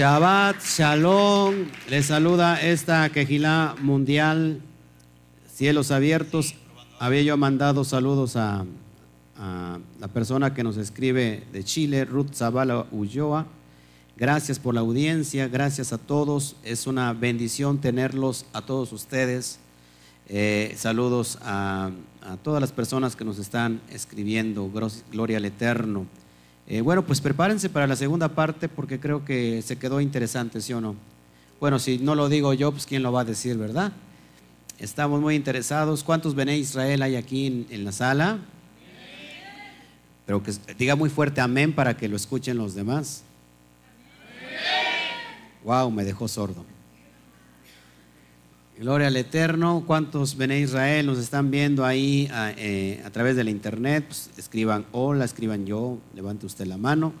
Shabbat Shalom. Les saluda esta quejilá mundial. Cielos abiertos. Había yo mandado saludos a, la persona que nos escribe de Chile, Ruth Zavala Ulloa. Gracias por la audiencia, gracias a todos. Es una bendición tenerlos a todos ustedes. Eh, saludos a, todas las personas que nos están escribiendo. Gloria al Eterno. Eh, bueno, pues prepárense para la segunda parte porque creo que se quedó interesante, ¿sí o no? Bueno, si no lo digo yo, pues quién lo va a decir, ¿verdad? Estamos muy interesados. ¿Cuántos Bené Israel hay aquí en la sala? Pero que diga muy fuerte amén para que lo escuchen los demás. Wow, me dejó sordo. Gloria al Eterno. ¿Cuántos Bené Israel nos están viendo ahí a, eh, a través de la internet? Pues, escriban hola, escriban yo, levante usted la mano.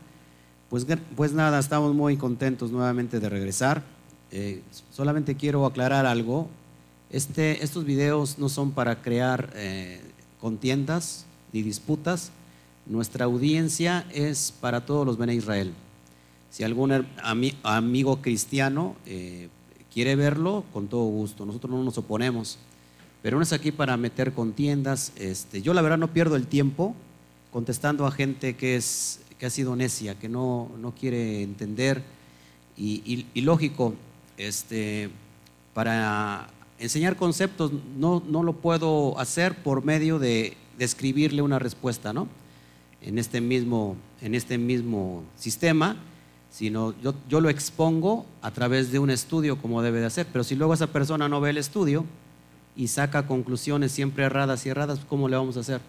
Pues, pues nada, estamos muy contentos nuevamente de regresar. Eh, solamente quiero aclarar algo. Este, estos videos no son para crear eh, contiendas ni disputas. Nuestra audiencia es para todos los Bené Israel. Si algún amigo cristiano quiere verlo, con todo gusto. Nosotros no nos oponemos. Pero no es aquí para meter contiendas. Este, yo la verdad no pierdo el tiempo contestando a gente que, es, que ha sido necia, que no, no quiere entender. Y, lógico, este, para enseñar conceptos no, no lo puedo hacer por medio de, de escribirle una respuesta, ¿no? En este mismo, en este mismo sistema, sino yo, yo lo expongo a través de un estudio como debe de hacer. Pero si luego esa persona no ve el estudio y saca conclusiones siempre erradas y erradas, ¿cómo le vamos a hacer?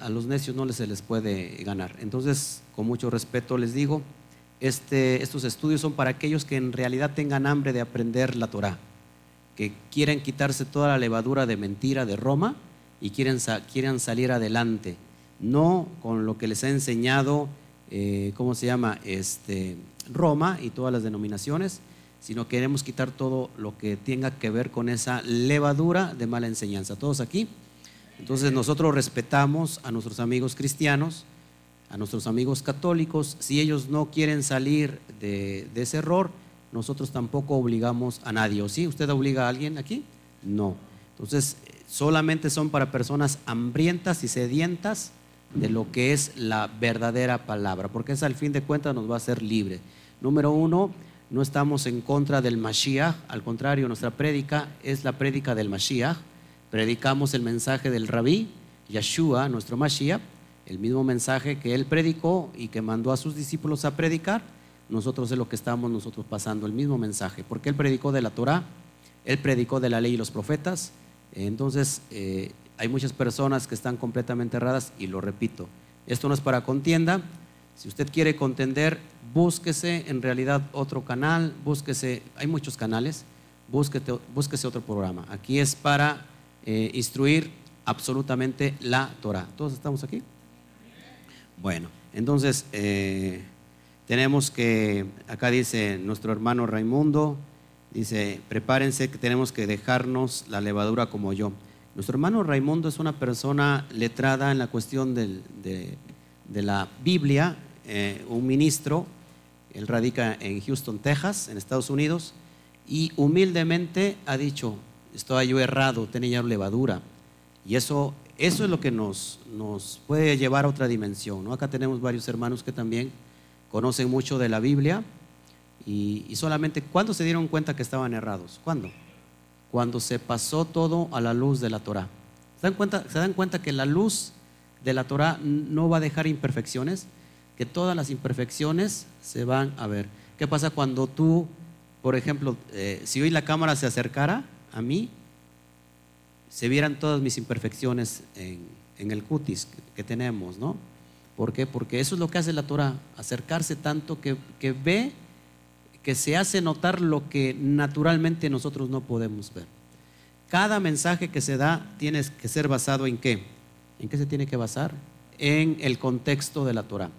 A, los necios no les- se les puede ganar. Entonces, con mucho respeto les digo, este, estos estudios son para aquellos que en realidad tengan hambre de aprender la Torah, que quieren quitarse toda la levadura de mentira de Roma y quieren, quieren salir adelante, no con lo que les ha enseñado, eh, ¿cómo se llama? Este, Roma y todas las denominaciones, sino queremos quitar todo lo que tenga que ver con esa levadura de mala enseñanza. ¿Todos aquí? Entonces nosotros respetamos a nuestros amigos cristianos, a nuestros amigos católicos. Si ellos no quieren salir de, de ese error, nosotros tampoco obligamos a nadie. ¿O sí? ¿Usted obliga a alguien aquí? No. Entonces, solamente son para personas hambrientas y sedientas de lo que es la verdadera palabra, porque esa al fin de cuentas nos va a hacer libre. Número uno, no estamos en contra del Mashiach, al contrario, nuestra prédica es la prédica del Mashiach. Predicamos el mensaje del Rabí, Yeshua, nuestro Mashiach, el mismo mensaje que él predicó y que mandó a sus discípulos a predicar. Nosotros es lo que estamos nosotros pasando, el mismo mensaje, porque él predicó de la Torah, él predicó de la ley y los profetas. Entonces, eh, hay muchas personas que están completamente erradas y lo repito, esto no es para contienda. Si usted quiere contender, búsquese en realidad otro canal, búsquese, hay muchos canales, búsquete- búsquese otro programa. Aquí es para eh, instruir absolutamente la Torah. ¿Todos estamos aquí? Bueno, entonces eh, tenemos que, acá dice nuestro hermano Raimundo, dice, prepárense que tenemos que dejarnos la levadura como yo. Nuestro hermano Raimundo es una persona letrada en la cuestión de, la Biblia, eh, un ministro, él radica en Houston, Texas, en Estados Unidos, y humildemente ha dicho, estoy yo errado, tenía levadura. Y eso, eso es lo que nos, puede llevar a otra dimensión. Acá tenemos varios hermanos que también conocen mucho de la Biblia y, y solamente, ¿cuándo se dieron cuenta que estaban errados? ¿Cuándo? Cuando se pasó todo a la luz de la Torah. ¿Se dan cuenta, que la luz de la Torah no va a dejar imperfecciones? Que todas las imperfecciones se van a ver. ¿Qué pasa cuando tú, por ejemplo, eh, si hoy la cámara se acercara a mí, se vieran todas mis imperfecciones en, el cutis que, que tenemos, ¿no? ¿Por qué? Porque eso es lo que hace la Torah, acercarse tanto que ve, que se hace notar lo que naturalmente nosotros no podemos ver. Cada mensaje que se da tiene que ser basado en qué? ¿En qué se tiene que basar? En el contexto de la Torah.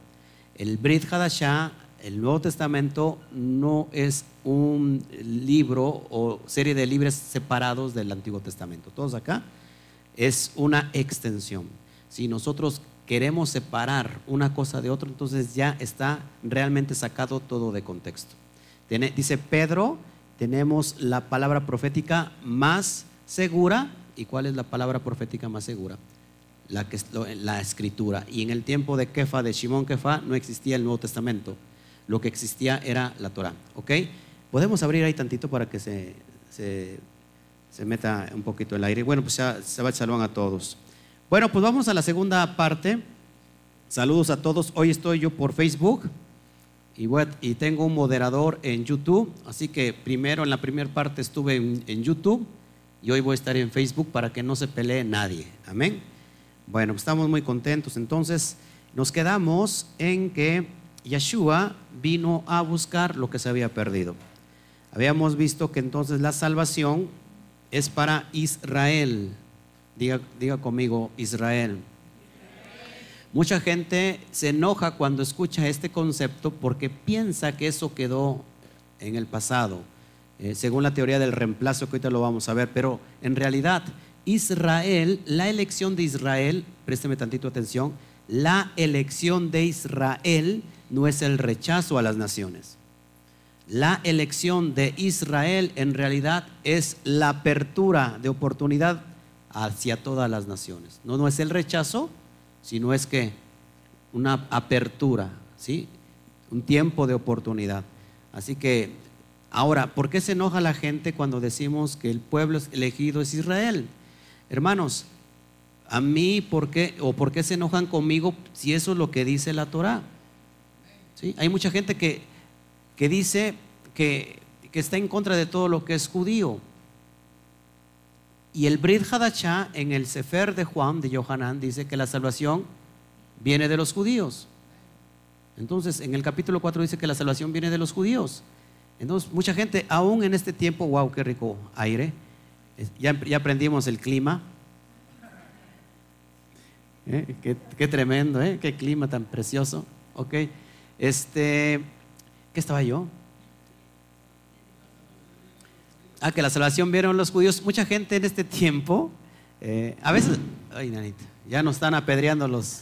El Brit Hadashah, el Nuevo Testamento, no es un libro o serie de libros separados del Antiguo Testamento. Todos acá es una extensión. Si nosotros queremos separar una cosa de otra, entonces ya está realmente sacado todo de contexto. Dice Pedro, tenemos la palabra profética más segura. ¿Y cuál es la palabra profética más segura? La, que, la escritura. Y en el tiempo de Kefa, de Shimón Kefa, no existía el Nuevo Testamento. Lo que existía era la Torah. ¿Ok? Podemos abrir ahí tantito para que se, se, meta un poquito el aire. Bueno, pues ya se va el salón a todos. Bueno, pues vamos a la segunda parte. Saludos a todos. Hoy estoy yo por Facebook y, tengo un moderador en YouTube. Así que primero, en la primera parte estuve en, YouTube y hoy voy a estar en Facebook para que no se pelee nadie. Amén. Bueno, pues estamos muy contentos. Entonces, nos quedamos en que Yeshua vino a buscar lo que se había perdido. Habíamos visto que entonces la salvación es para Israel. Diga, diga conmigo, Israel. Mucha gente se enoja cuando escucha este concepto porque piensa que eso quedó en el pasado, eh, según la teoría del reemplazo que ahorita lo vamos a ver, pero en realidad Israel, la elección de Israel, présteme tantito atención, la elección de Israel no es el rechazo a las naciones. La elección de Israel en realidad es la apertura de oportunidad hacia todas las naciones. No, no es el rechazo, sino es que una apertura, ¿sí? Un tiempo de oportunidad. Así que, ahora, ¿por qué se enoja la gente cuando decimos que el pueblo elegido es Israel? Hermanos, a mí, ¿por qué, o por qué se enojan conmigo si eso es lo que dice la Torah? ¿Sí? Hay mucha gente que, que dice que, que, está en contra de todo lo que es judío. Y el Brit Hadachá en el Sefer de Juan, de Yohanan, dice que la salvación viene de los judíos. Entonces, en el capítulo 4 dice que la salvación viene de los judíos. Entonces, mucha gente, aún en este tiempo, wow, qué rico aire. Ya, aprendimos el clima. ¿Eh? Qué, tremendo, ¿eh? qué clima tan precioso. Ok, este, ¿qué estaba yo? Ah, que la salvación vieron los judíos. Mucha gente en este tiempo, eh, a veces, ay, nanita, ya nos están apedreando los.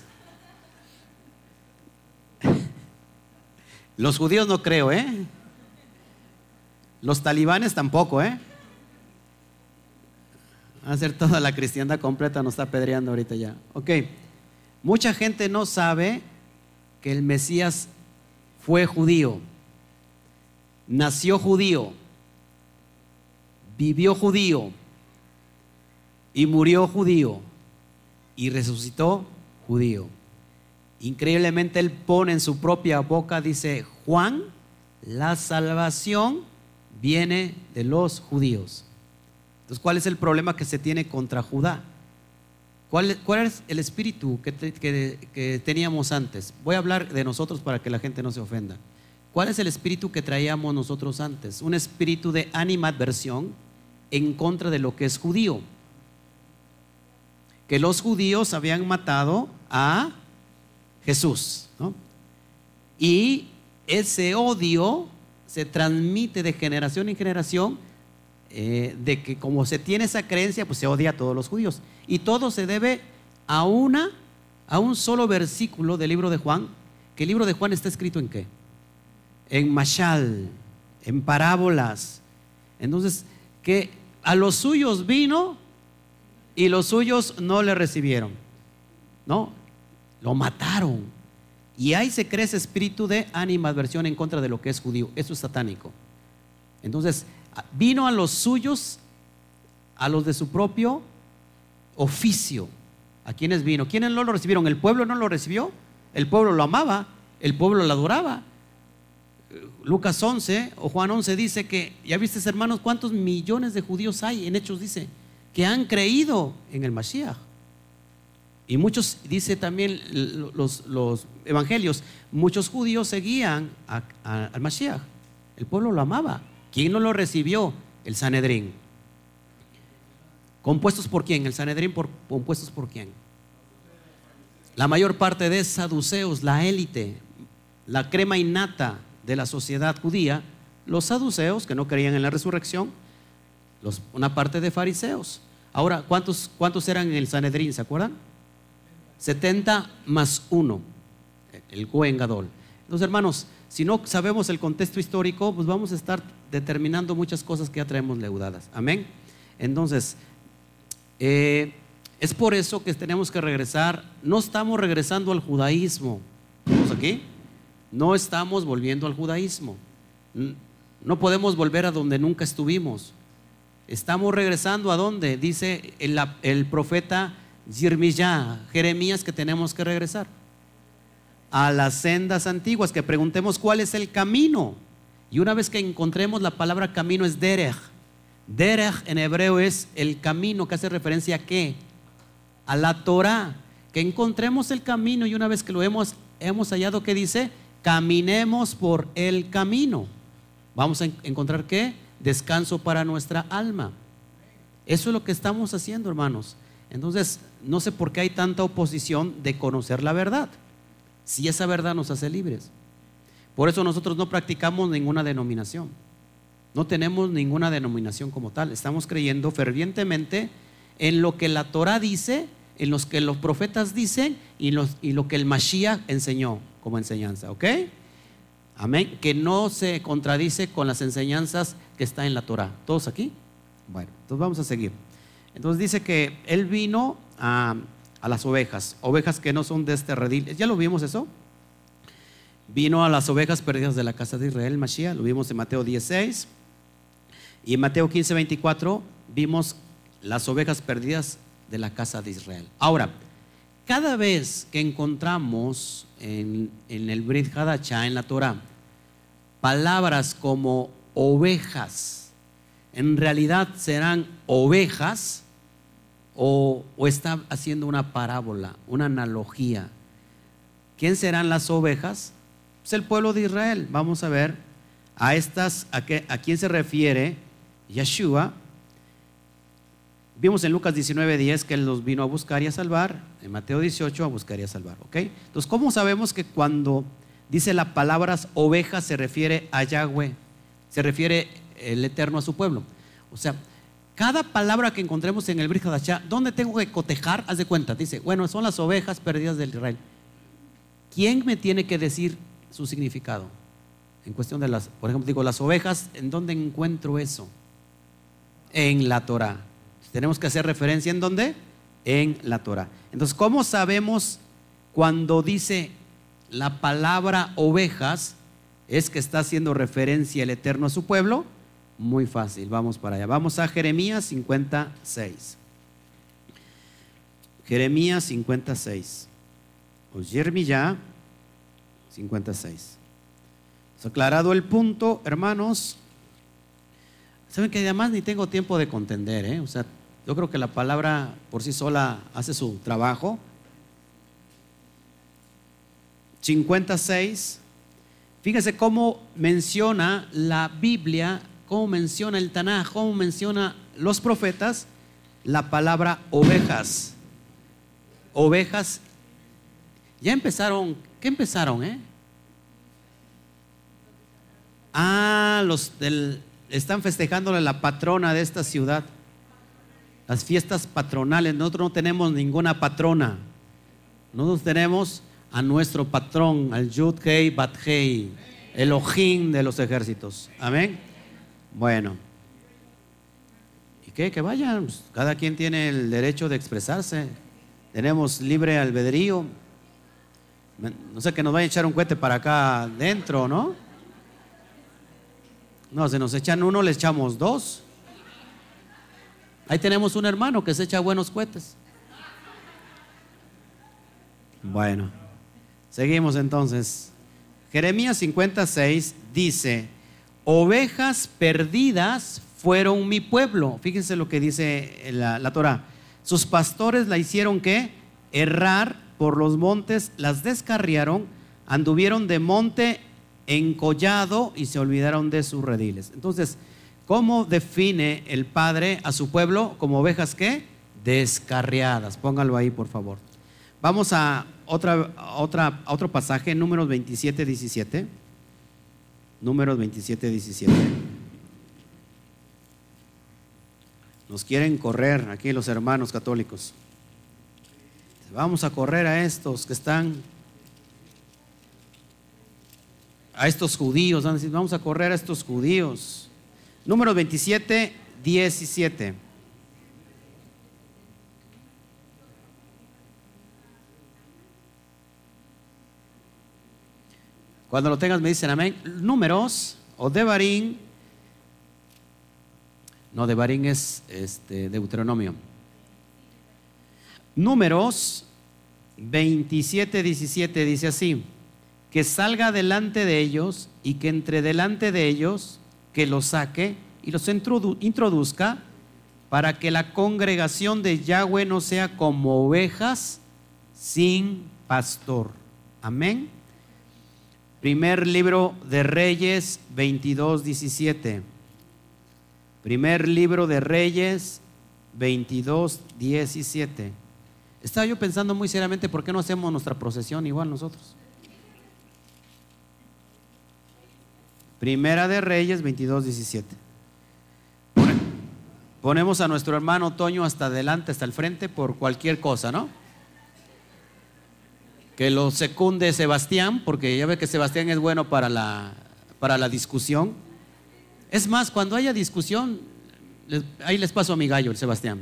Los judíos no creo, ¿eh? Los talibanes tampoco, ¿eh? a ser toda la cristiandad completa nos está apedreando ahorita ya. Ok, mucha gente no sabe que el Mesías fue judío, nació judío vivió judío y murió judío y resucitó judío. Increíblemente él pone en su propia boca, dice, Juan, la salvación viene de los judíos. Entonces, ¿cuál es el problema que se tiene contra Judá? ¿Cuál, es el espíritu que, que teníamos antes? Voy a hablar de nosotros para que la gente no se ofenda. ¿Cuál es el espíritu que traíamos nosotros antes? Un espíritu de animadversión en contra de lo que es judío. Que los judíos habían matado a Jesús. Y ese odio se transmite de generación en generación, eh, de que como se tiene esa creencia, pues se odia a todos los judíos. Y todo se debe a una, a un solo versículo del libro de Juan, que el libro de Juan está escrito en qué? En mashal, en parábolas. Entonces, que a los suyos vino y los suyos no le recibieron. No, lo mataron. Y ahí se cree ese espíritu de animadversión en contra de lo que es judío. Eso es satánico. Entonces, vino a los suyos, a los de su propio oficio. ¿A quiénes vino? ¿Quiénes no lo recibieron? ¿El pueblo no lo recibió? El pueblo lo amaba, el pueblo lo adoraba. Lucas 11 o Juan 11 dice que, ya viste hermanos, cuántos millones de judíos hay, en Hechos dice, que han creído en el Mashiach. Y muchos, dice también los, evangelios, muchos judíos seguían al Mashiach. El pueblo lo amaba. ¿Quién no lo recibió? El Sanedrín. ¿Compuestos por quién? El Sanedrín por, compuestos por quién? La mayor parte de saduceos, la élite, la crema innata de la sociedad judía, los saduceos, que no creían en la resurrección, una parte de fariseos. Ahora, ¿cuántos, ¿cuántos eran en el Sanedrín? ¿Se acuerdan? 70 más 1, el Cohen Gadol. Entonces, hermanos, si no sabemos el contexto histórico, pues vamos a estar determinando muchas cosas que ya traemos leudadas. Amén. Entonces, eh, es por eso que tenemos que regresar. No estamos regresando al judaísmo. ¿Estamos aquí? No estamos volviendo al judaísmo. No podemos volver a donde nunca estuvimos. Estamos regresando a donde dice el, profeta Jeremías que tenemos que regresar a las sendas antiguas, que preguntemos cuál es el camino. Y una vez que encontremos la palabra camino es derech. Derech en hebreo es el camino que hace referencia a qué? A la Torah. Que encontremos el camino y una vez que lo hemos, hemos hallado, ¿qué dice? Caminemos por el camino. Vamos a encontrar qué? Descanso para nuestra alma. Eso es lo que estamos haciendo, hermanos. Entonces, no sé por qué hay tanta oposición de conocer la verdad si esa verdad nos hace libres. Por eso nosotros no practicamos ninguna denominación. No tenemos ninguna denominación como tal. Estamos creyendo fervientemente en lo que la Torah dice, en lo que los profetas dicen y, lo que el Mashiach enseñó como enseñanza. ¿Ok? Amén. Que no se contradice con las enseñanzas que está en la Torah. ¿Todos aquí? Bueno, entonces vamos a seguir. Entonces dice que él vino a a las ovejas, ovejas que no son de este redil. ¿Ya lo vimos eso? Vino a las ovejas perdidas de la casa de Israel, Mashiach, lo vimos en Mateo 16. Y en Mateo 15, 24 vimos las ovejas perdidas de la casa de Israel. Ahora, cada vez que encontramos en, el Brit Hadachá, en la Torah, palabras como ovejas, en realidad serán ovejas, o, está haciendo una parábola, una analogía. ¿Quién serán las ovejas? Es el pueblo de Israel. Vamos a ver a estas, a, a quién se refiere Yeshua. Vimos en Lucas 19:10 que Él los vino a buscar y a salvar. En Mateo 18 a buscar y a salvar. ¿ok? Entonces, ¿cómo sabemos que cuando dice la palabra ovejas se refiere a Yahweh? Se refiere el Eterno a su pueblo. O sea, cada palabra que encontremos en el Brit ¿dónde tengo que cotejar? Haz de cuenta, dice, bueno, son las ovejas perdidas del Israel. ¿Quién me tiene que decir su significado? En cuestión de las, por ejemplo, digo, las ovejas, ¿en dónde encuentro eso? En la Torah. Tenemos que hacer referencia en dónde? En la Torah. Entonces, ¿cómo sabemos cuando dice la palabra ovejas es que está haciendo referencia el Eterno a su pueblo? Muy fácil, vamos para allá. Vamos a Jeremías 56. Jeremías 56. O Jeremías 56. ¿Se aclarado el punto, hermanos? Saben que además ni tengo tiempo de contender, ¿eh? O sea, yo creo que la palabra por sí sola hace su trabajo. 56. Fíjense cómo menciona la Biblia cómo menciona el Tanaj, cómo menciona los profetas, la palabra ovejas. Ovejas. Ya empezaron, ¿qué empezaron, eh? Ah, los del, están festejándole la patrona de esta ciudad. Las fiestas patronales. Nosotros no tenemos ninguna patrona. Nosotros tenemos a nuestro patrón, al Yud Hei Bat Hei, Elohim de los ejércitos. Amén. Bueno, ¿y qué? Que vayan, cada quien tiene el derecho de expresarse, tenemos libre albedrío. No sé que nos vaya a echar un cohete para acá adentro, ¿no? No, se nos echan uno, le echamos dos. Ahí tenemos un hermano que se echa buenos cohetes. Bueno, seguimos entonces. Jeremías 56 dice, ovejas perdidas fueron mi pueblo. Fíjense lo que dice la, la Torah. Sus pastores la hicieron que errar por los montes, las descarriaron, anduvieron de monte encollado y se olvidaron de sus rediles. Entonces, ¿cómo define el Padre a su pueblo como ovejas que descarriadas? Póngalo ahí, por favor. Vamos a otra, otra, a otro pasaje, números 27, 17. Números 27, 17. Nos quieren correr aquí los hermanos católicos. Vamos a correr a estos que están a estos judíos, vamos a correr a estos judíos. Número 27, 17. Cuando lo tengas me dicen amén. Números o Devarim. No, Devarim es este, Deuteronomio. Números 27, 17 dice así, que salga delante de ellos y que entre delante de ellos, que los saque y los introduzca para que la congregación de Yahweh no sea como ovejas sin pastor. Amén. Primer libro de Reyes 22, 17. Primer libro de Reyes 22, 17. Estaba yo pensando muy seriamente, ¿por qué no hacemos nuestra procesión igual nosotros? Primera de Reyes 22, 17. Ponemos a nuestro hermano Toño hasta adelante, hasta el frente, por cualquier cosa, ¿no? que lo secunde Sebastián, porque ya ve que Sebastián es bueno para la, para la discusión. Es más, cuando haya discusión, ahí les paso a mi gallo, el Sebastián.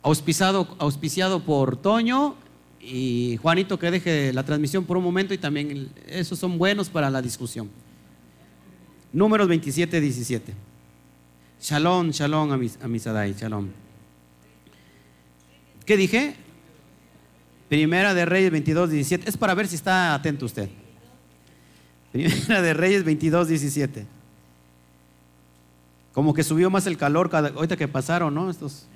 Auspiciado, auspiciado por Toño y Juanito que deje la transmisión por un momento y también esos son buenos para la discusión. Números 27, 17. Shalom, shalom a mis, a mis adai, shalom. ¿Qué dije? Primera de Reyes 22, 17. Es para ver si está atento usted. Primera de Reyes 22, 17. Como que subió más el calor cada, ahorita que pasaron, ¿no? Estos.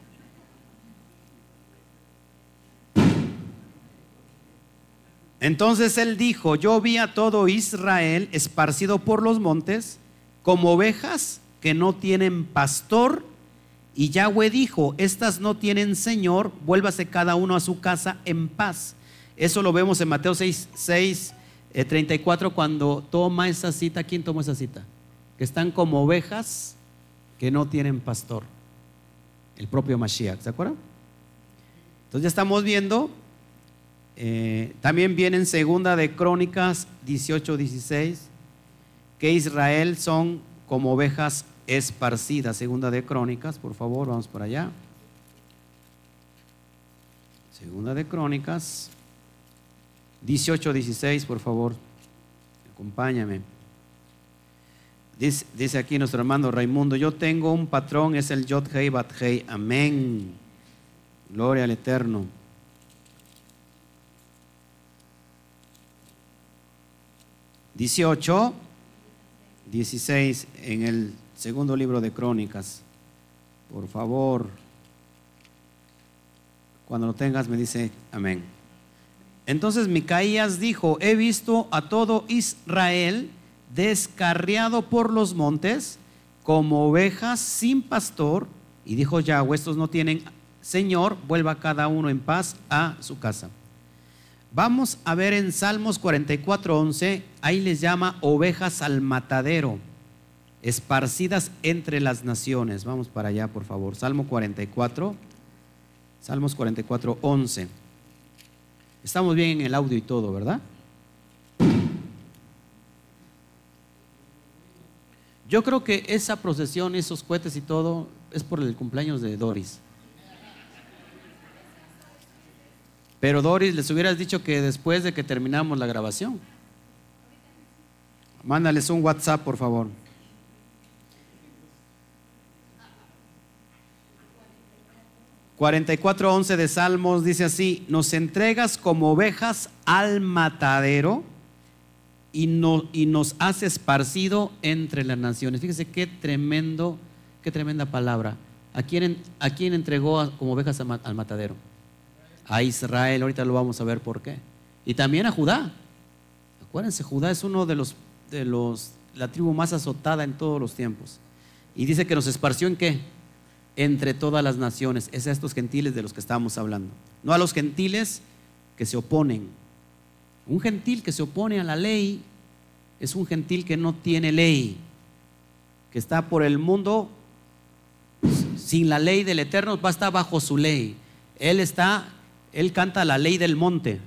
Entonces él dijo, yo vi a todo Israel esparcido por los montes como ovejas que no tienen pastor y Yahweh dijo, estas no tienen Señor, vuélvase cada uno a su casa en paz. Eso lo vemos en Mateo 6, 6 34 cuando toma esa cita. ¿Quién toma esa cita? Que están como ovejas que no tienen pastor. El propio Mashiach, ¿se acuerdan? Entonces ya estamos viendo. Eh, también viene en segunda de Crónicas 18, 16 que Israel son como ovejas esparcida. Segunda de Crónicas, por favor, vamos para allá. Segunda de Crónicas, 18, 16, por favor, acompáñame. Dice, dice, aquí nuestro hermano Raimundo, yo tengo un patrón, es el Yod Hei Bat Hei, amén. Gloria al Eterno. Dieciocho, dieciséis en el Segundo libro de Crónicas. Por favor, cuando lo tengas me dice amén. Entonces Micaías dijo, he visto a todo Israel descarriado por los montes como ovejas sin pastor. Y dijo Yahweh, estos no tienen Señor, vuelva cada uno en paz a su casa. Vamos a ver en Salmos 44, 11, ahí les llama ovejas al matadero esparcidas entre las naciones. Vamos para allá, por favor. Salmo 44, Salmos 44, 11. Estamos bien en el audio y todo, ¿verdad? Yo creo que esa procesión, esos cohetes y todo, es por el cumpleaños de Doris. Pero Doris, les hubieras dicho que después de que terminamos la grabación. Mándales un WhatsApp, por favor. 44.11 de Salmos dice así, nos entregas como ovejas al matadero y, no, y nos has esparcido entre las naciones. Fíjese qué tremendo, qué tremenda palabra. ¿A quién, a quién entregó como ovejas al matadero? A Israel, ahorita lo vamos a ver por qué. Y también a Judá. Acuérdense, Judá es uno de los, de los, la tribu más azotada en todos los tiempos. Y dice que nos esparció en qué? entre todas las naciones. Es a estos gentiles de los que estamos hablando. No a los gentiles que se oponen. Un gentil que se opone a la ley es un gentil que no tiene ley, que está por el mundo sin la ley del Eterno, va a estar bajo su ley. Él está, él canta la ley del monte.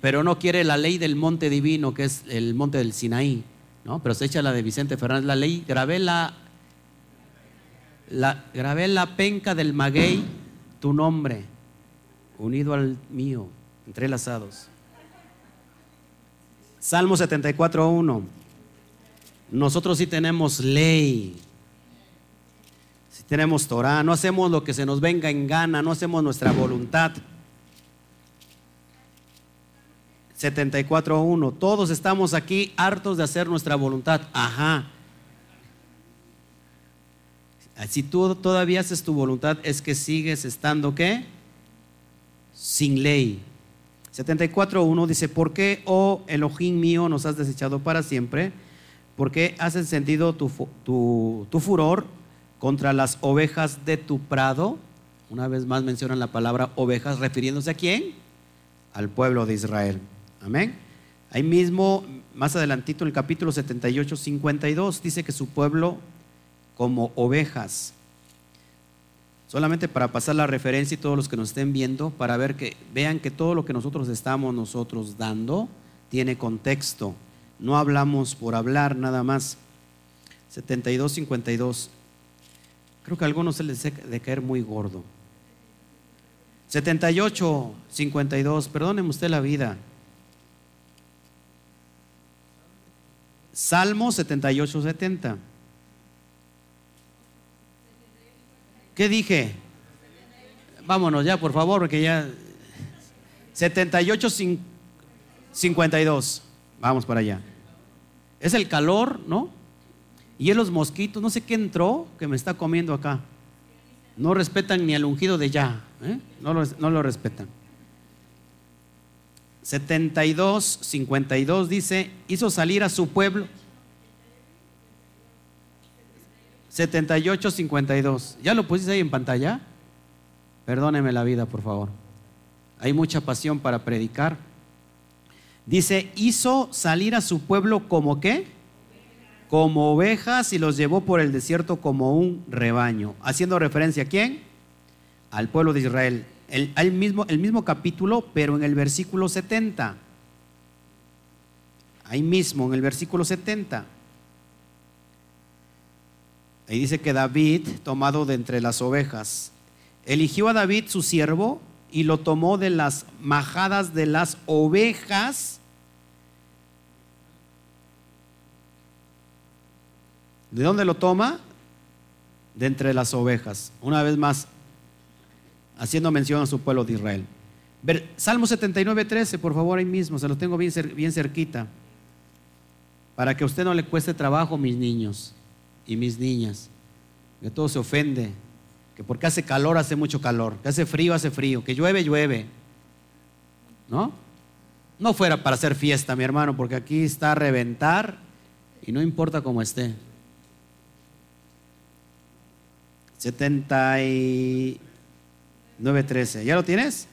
pero no quiere la ley del monte divino, que es el monte del Sinaí, ¿no? Pero se echa la de Vicente Fernández, la ley, grabé la, la, grabé la penca del maguey, tu nombre, unido al mío, entrelazados. Salmo 74.1. Nosotros sí tenemos ley. Si tenemos Torah, no hacemos lo que se nos venga en gana, no hacemos nuestra voluntad. 74.1. Todos estamos aquí hartos de hacer nuestra voluntad. Ajá. Si tú todavía haces tu voluntad, es que sigues estando qué? Sin ley. 74.1 dice, ¿por qué, oh Elohim mío, nos has desechado para siempre? ¿Por qué has encendido tu, tu furor contra las ovejas de tu prado? Una vez más mencionan la palabra ovejas, refiriéndose a quién? Al pueblo de Israel. Amén. Ahí mismo, más adelantito, en el capítulo 78, 52, dice que su pueblo como ovejas. Solamente para pasar la referencia y todos los que nos estén viendo, para ver que vean que todo lo que nosotros estamos nosotros dando tiene contexto. No hablamos por hablar nada más. 72, 52. Creo que a algunos se les de caer muy gordo. 78, 52. Perdóneme usted la vida. Salmo 78, 70. ¿Qué dije? Vámonos ya, por favor, porque ya... 78, 52. Vamos para allá. Es el calor, ¿no? Y es los mosquitos, no sé qué entró que me está comiendo acá. No respetan ni al ungido de ya. ¿eh? No, lo, no lo respetan. 72, 52 dice, hizo salir a su pueblo. 78, 52. ¿Ya lo pusiste ahí en pantalla? Perdóneme la vida, por favor. Hay mucha pasión para predicar. Dice, hizo salir a su pueblo como qué? Como ovejas y los llevó por el desierto como un rebaño. Haciendo referencia a quién? Al pueblo de Israel el, mismo, el mismo capítulo, pero en el versículo 70. Ahí mismo, en el versículo 70. Ahí dice que David, tomado de entre las ovejas, eligió a David su siervo y lo tomó de las majadas de las ovejas. ¿De dónde lo toma? De entre las ovejas. Una vez más, haciendo mención a su pueblo de Israel. Salmo 79, 13, por favor, ahí mismo, se lo tengo bien, bien cerquita. Para que a usted no le cueste trabajo, mis niños y mis niñas. Que todo se ofende. Que porque hace calor, hace mucho calor. Que hace frío, hace frío. Que llueve, llueve. ¿No? No fuera para hacer fiesta, mi hermano, porque aquí está a reventar y no importa cómo esté. 70 y 9.13. ¿Ya lo tienes?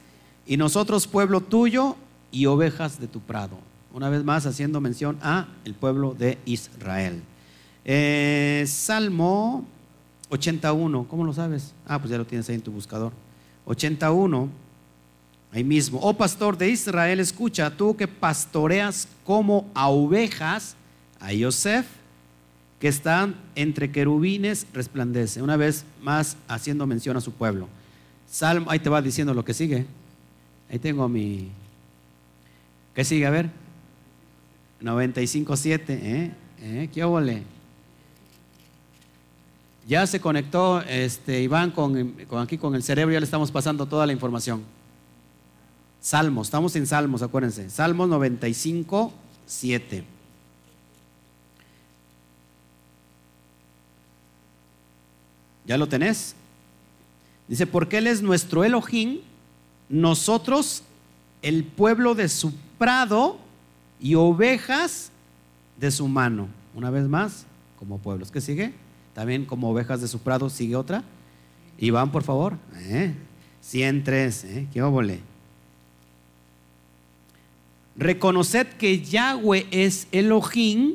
Y nosotros, pueblo tuyo y ovejas de tu prado. Una vez más haciendo mención a el pueblo de Israel. Eh, Salmo 81, ¿cómo lo sabes? Ah, pues ya lo tienes ahí en tu buscador. 81, ahí mismo. Oh pastor de Israel, escucha, tú que pastoreas como a ovejas a Yosef, que están entre querubines, resplandece. Una vez más haciendo mención a su pueblo. Salmo, ahí te va diciendo lo que sigue. Ahí tengo mi. ¿Qué sigue? A ver. 95.7. ¿eh? ¿Eh? ¿Qué óvole? Ya se conectó este, Iván con, con, aquí con el cerebro, ya le estamos pasando toda la información. Salmos, estamos en Salmos, acuérdense. Salmos 95, 7. ¿Ya lo tenés? Dice, porque Él es nuestro Elohim, nosotros el pueblo de su prado y ovejas de su mano. Una vez más, como pueblos. ¿Qué sigue? También como ovejas de su prado, sigue otra. Iván, por favor. ¿Eh? 103, ¿eh? ¿qué óvole? Reconoced que Yahweh es Elohim,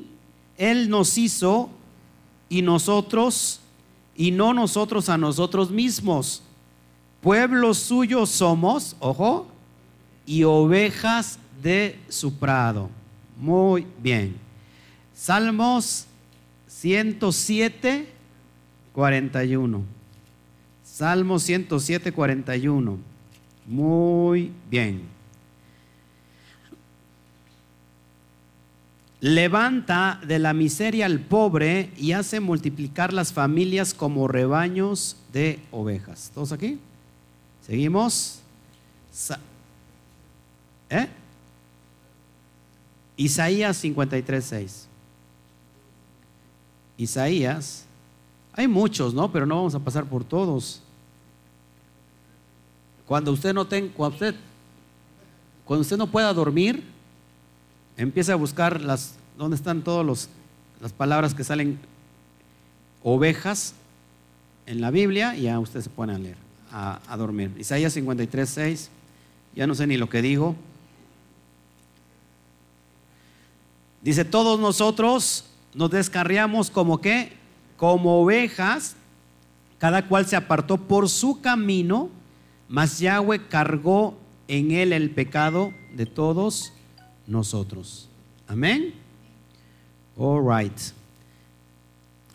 Él nos hizo y nosotros y no nosotros a nosotros mismos. Pueblo suyo somos, ojo, y ovejas de su prado. Muy bien. Salmos 107, 41. Salmo 107, 41. Muy bien. Levanta de la miseria al pobre y hace multiplicar las familias como rebaños de ovejas. ¿Todos aquí? Seguimos. ¿Eh? Isaías 53, 6. Isaías, hay muchos, ¿no? Pero no vamos a pasar por todos. Cuando usted no tenga, cuando usted, cuando usted no pueda dormir, empieza a buscar las, dónde están todas las palabras que salen ovejas en la Biblia y ya usted se pone a leer, a, a dormir. Isaías 53, 6, ya no sé ni lo que digo. Dice, todos nosotros nos descarriamos como que, como ovejas, cada cual se apartó por su camino, mas Yahweh cargó en él el pecado de todos nosotros. Amén. All right.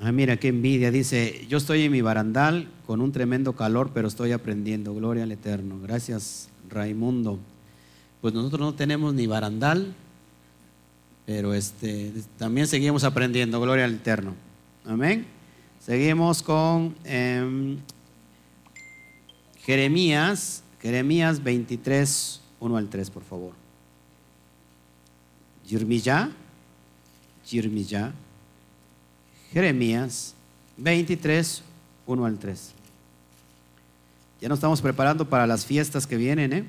Ah, mira qué envidia. Dice, yo estoy en mi barandal con un tremendo calor, pero estoy aprendiendo. Gloria al Eterno. Gracias, Raimundo. Pues nosotros no tenemos ni barandal, pero este, también seguimos aprendiendo, gloria al Eterno. Amén. Seguimos con em, Jeremías, Jeremías 23, 1 al 3, por favor. Jeremías, Jeremías, Jeremías 23, 1 al 3. Ya nos estamos preparando para las fiestas que vienen, ¿eh?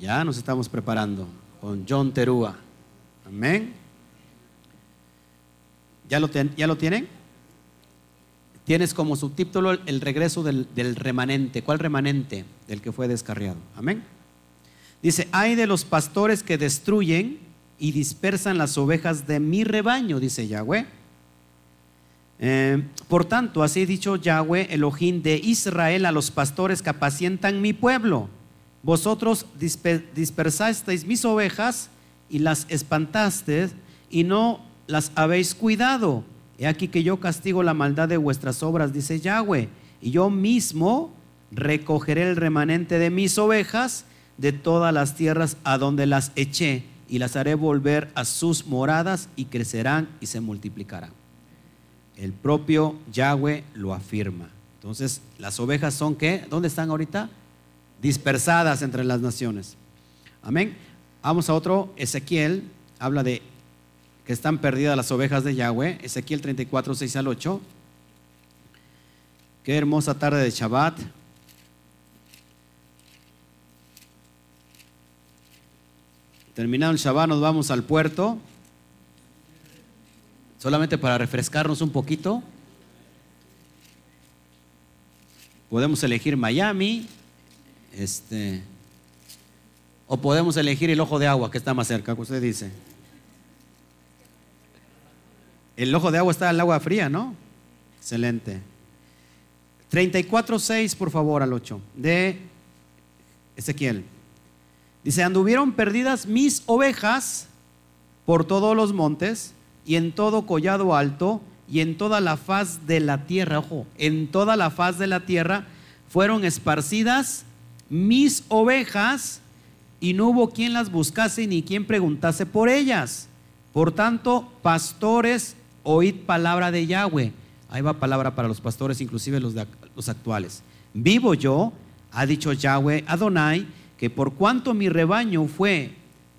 Ya nos estamos preparando con John Terúa. Amén. ¿Ya lo, ¿Ya lo tienen? Tienes como subtítulo el regreso del, del, remanente. ¿Cuál remanente? Del que fue descarriado. Amén. Dice, hay de los pastores que destruyen y dispersan las ovejas de mi rebaño, dice Yahweh. Eh, por tanto, así ha dicho Yahweh, Elohim de Israel, a los pastores que apacientan mi pueblo vosotros dispersasteis mis ovejas y las espantasteis y no las habéis cuidado. He aquí que yo castigo la maldad de vuestras obras, dice Yahweh, y yo mismo recogeré el remanente de mis ovejas de todas las tierras a donde las eché y las haré volver a sus moradas y crecerán y se multiplicarán. El propio Yahweh lo afirma. Entonces, las ovejas son qué? ¿Dónde están ahorita? dispersadas entre las naciones. Amén. Vamos a otro, Ezequiel, habla de que están perdidas las ovejas de Yahweh, Ezequiel 34, 6 al 8. Qué hermosa tarde de Shabbat. Terminado el Shabbat nos vamos al puerto, solamente para refrescarnos un poquito. Podemos elegir Miami, este, o podemos elegir el ojo de agua que está más cerca, que usted dice. El ojo de agua está al agua fría, ¿no? Excelente. 34.6, por favor, al 8, de Ezequiel. Dice, anduvieron perdidas mis ovejas por todos los montes y en todo collado alto y en toda la faz de la tierra, ojo, en toda la faz de la tierra fueron esparcidas mis ovejas y no hubo quien las buscase ni quien preguntase por ellas. Por tanto, pastores, oíd palabra de Yahweh. Ahí va palabra para los pastores, inclusive los, los actuales. Vivo yo, ha dicho Yahweh Adonai, que por cuanto mi rebaño fue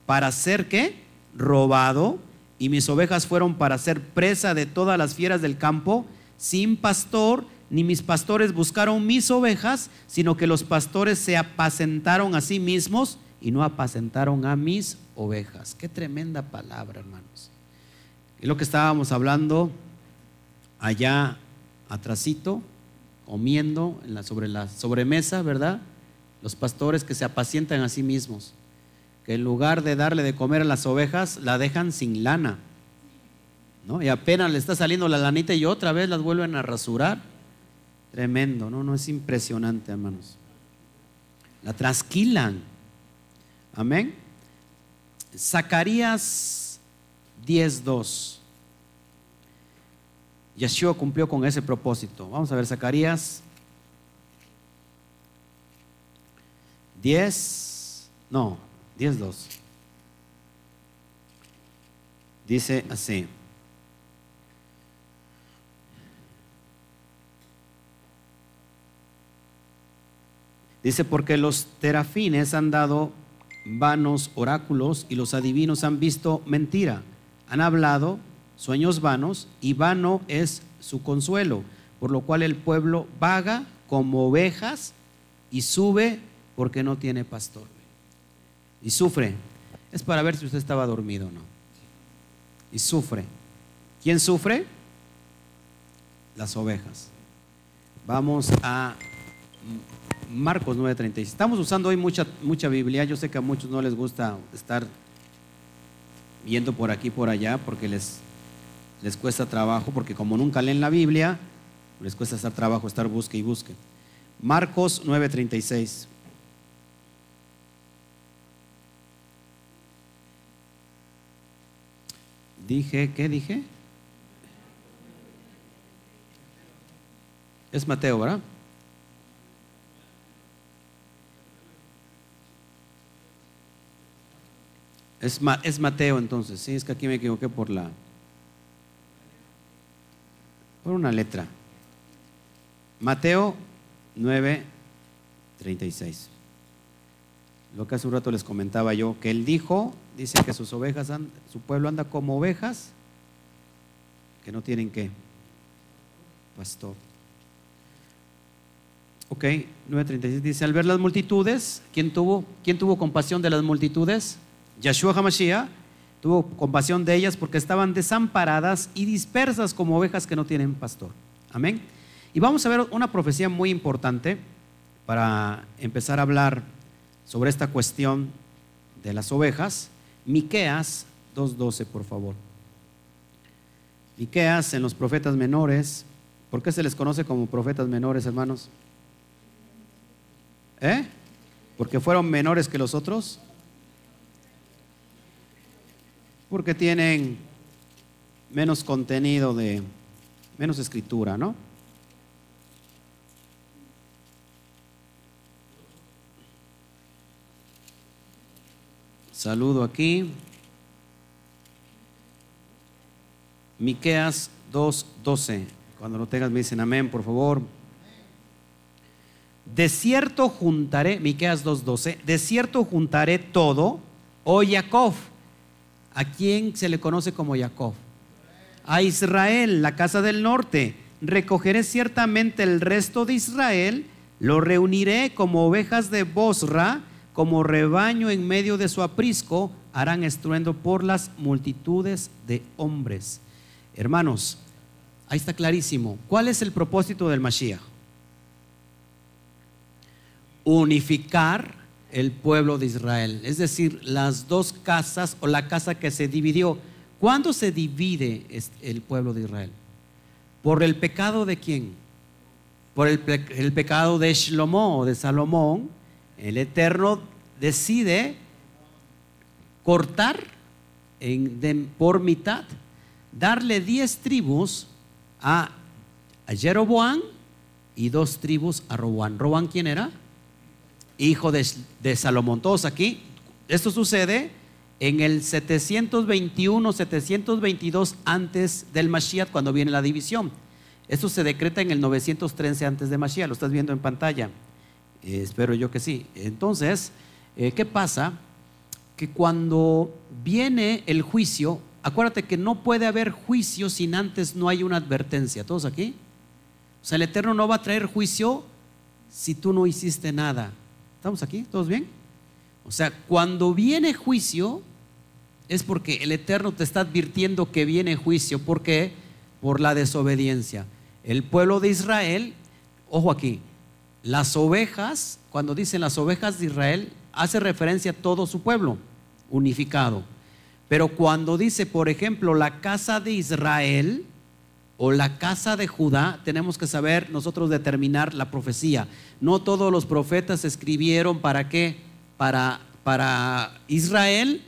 para ser qué? Robado, y mis ovejas fueron para ser presa de todas las fieras del campo, sin pastor, ni mis pastores buscaron mis ovejas, sino que los pastores se apacentaron a sí mismos y no apacentaron a mis ovejas. Qué tremenda palabra, hermanos. Es lo que estábamos hablando allá atrasito, comiendo en la, sobre la sobremesa, ¿verdad? Los pastores que se apacientan a sí mismos, que en lugar de darle de comer a las ovejas, la dejan sin lana. ¿no? Y apenas le está saliendo la lanita y otra vez las vuelven a rasurar. Tremendo, ¿no? No es impresionante, hermanos. La trasquilan. Amén. Zacarías 10.2. Yeshua cumplió con ese propósito. Vamos a ver Zacarías 10, no, 10.2. Dice así. Dice, porque los terafines han dado vanos oráculos y los adivinos han visto mentira. Han hablado sueños vanos y vano es su consuelo, por lo cual el pueblo vaga como ovejas y sube porque no tiene pastor. Y sufre. Es para ver si usted estaba dormido o no. Y sufre. ¿Quién sufre? Las ovejas. Vamos a Marcos 9:36. Estamos usando hoy mucha, mucha Biblia. Yo sé que a muchos no les gusta estar yendo por aquí por allá porque les, les cuesta trabajo, porque como nunca leen la Biblia, les cuesta estar trabajo estar busque y busque. Marcos 9:36. Dije, ¿qué dije? Es Mateo, ¿verdad? Es, es Mateo entonces, sí, es que aquí me equivoqué por la... por una letra. Mateo 9, 36. Lo que hace un rato les comentaba yo, que él dijo, dice que sus ovejas, su pueblo anda como ovejas que no tienen qué, pastor. Ok, 9.36 dice, al ver las multitudes, ¿quién tuvo, ¿quién tuvo compasión de las multitudes? Yahshua HaMashiach tuvo compasión de ellas porque estaban desamparadas y dispersas como ovejas que no tienen pastor. Amén. Y vamos a ver una profecía muy importante para empezar a hablar sobre esta cuestión de las ovejas. Miqueas 2.12, por favor. Miqueas en los profetas menores. ¿Por qué se les conoce como profetas menores, hermanos? ¿Eh? ¿Porque fueron menores que los otros? porque tienen menos contenido de, menos escritura, ¿no? Saludo aquí. Miqueas 2:12. Cuando lo tengas me dicen amén, por favor. De cierto juntaré, Miqueas 2:12, de cierto juntaré todo, oh Jacob ¿A quién se le conoce como Jacob? A Israel, la casa del norte. Recogeré ciertamente el resto de Israel, lo reuniré como ovejas de Bosra, como rebaño en medio de su aprisco, harán estruendo por las multitudes de hombres. Hermanos, ahí está clarísimo. ¿Cuál es el propósito del Mashiach? Unificar el pueblo de Israel, es decir, las dos casas o la casa que se dividió. ¿Cuándo se divide el pueblo de Israel? ¿Por el pecado de quién? Por el, pecado de Shlomo o de Salomón. El Eterno decide cortar por mitad, darle diez tribus a, Jeroboam y dos tribus a Roboán. ¿Roboán quién era? hijo de, Salomón. Todos aquí, esto sucede en el 721, 722 antes del Mashiach, cuando viene la división. Esto se decreta en el 913 antes de Mashiach, lo estás viendo en pantalla. Espero yo que sí. Entonces, eh, ¿qué pasa? Que cuando viene el juicio, acuérdate que no puede haber juicio sin antes no hay una advertencia. ¿Todos aquí? O sea, el Eterno no va a traer juicio si tú no hiciste nada. ¿Estamos aquí? ¿Todos bien? O sea, cuando viene juicio, es porque el Eterno te está advirtiendo que viene juicio. ¿Por qué? Por la desobediencia. El pueblo de Israel, ojo aquí, las ovejas, cuando dicen las ovejas de Israel, hace referencia a todo su pueblo unificado. Pero cuando dice, por ejemplo, la casa de Israel o la casa de Judá, tenemos que saber nosotros determinar la profecía. No todos los profetas escribieron para qué? Para, para Israel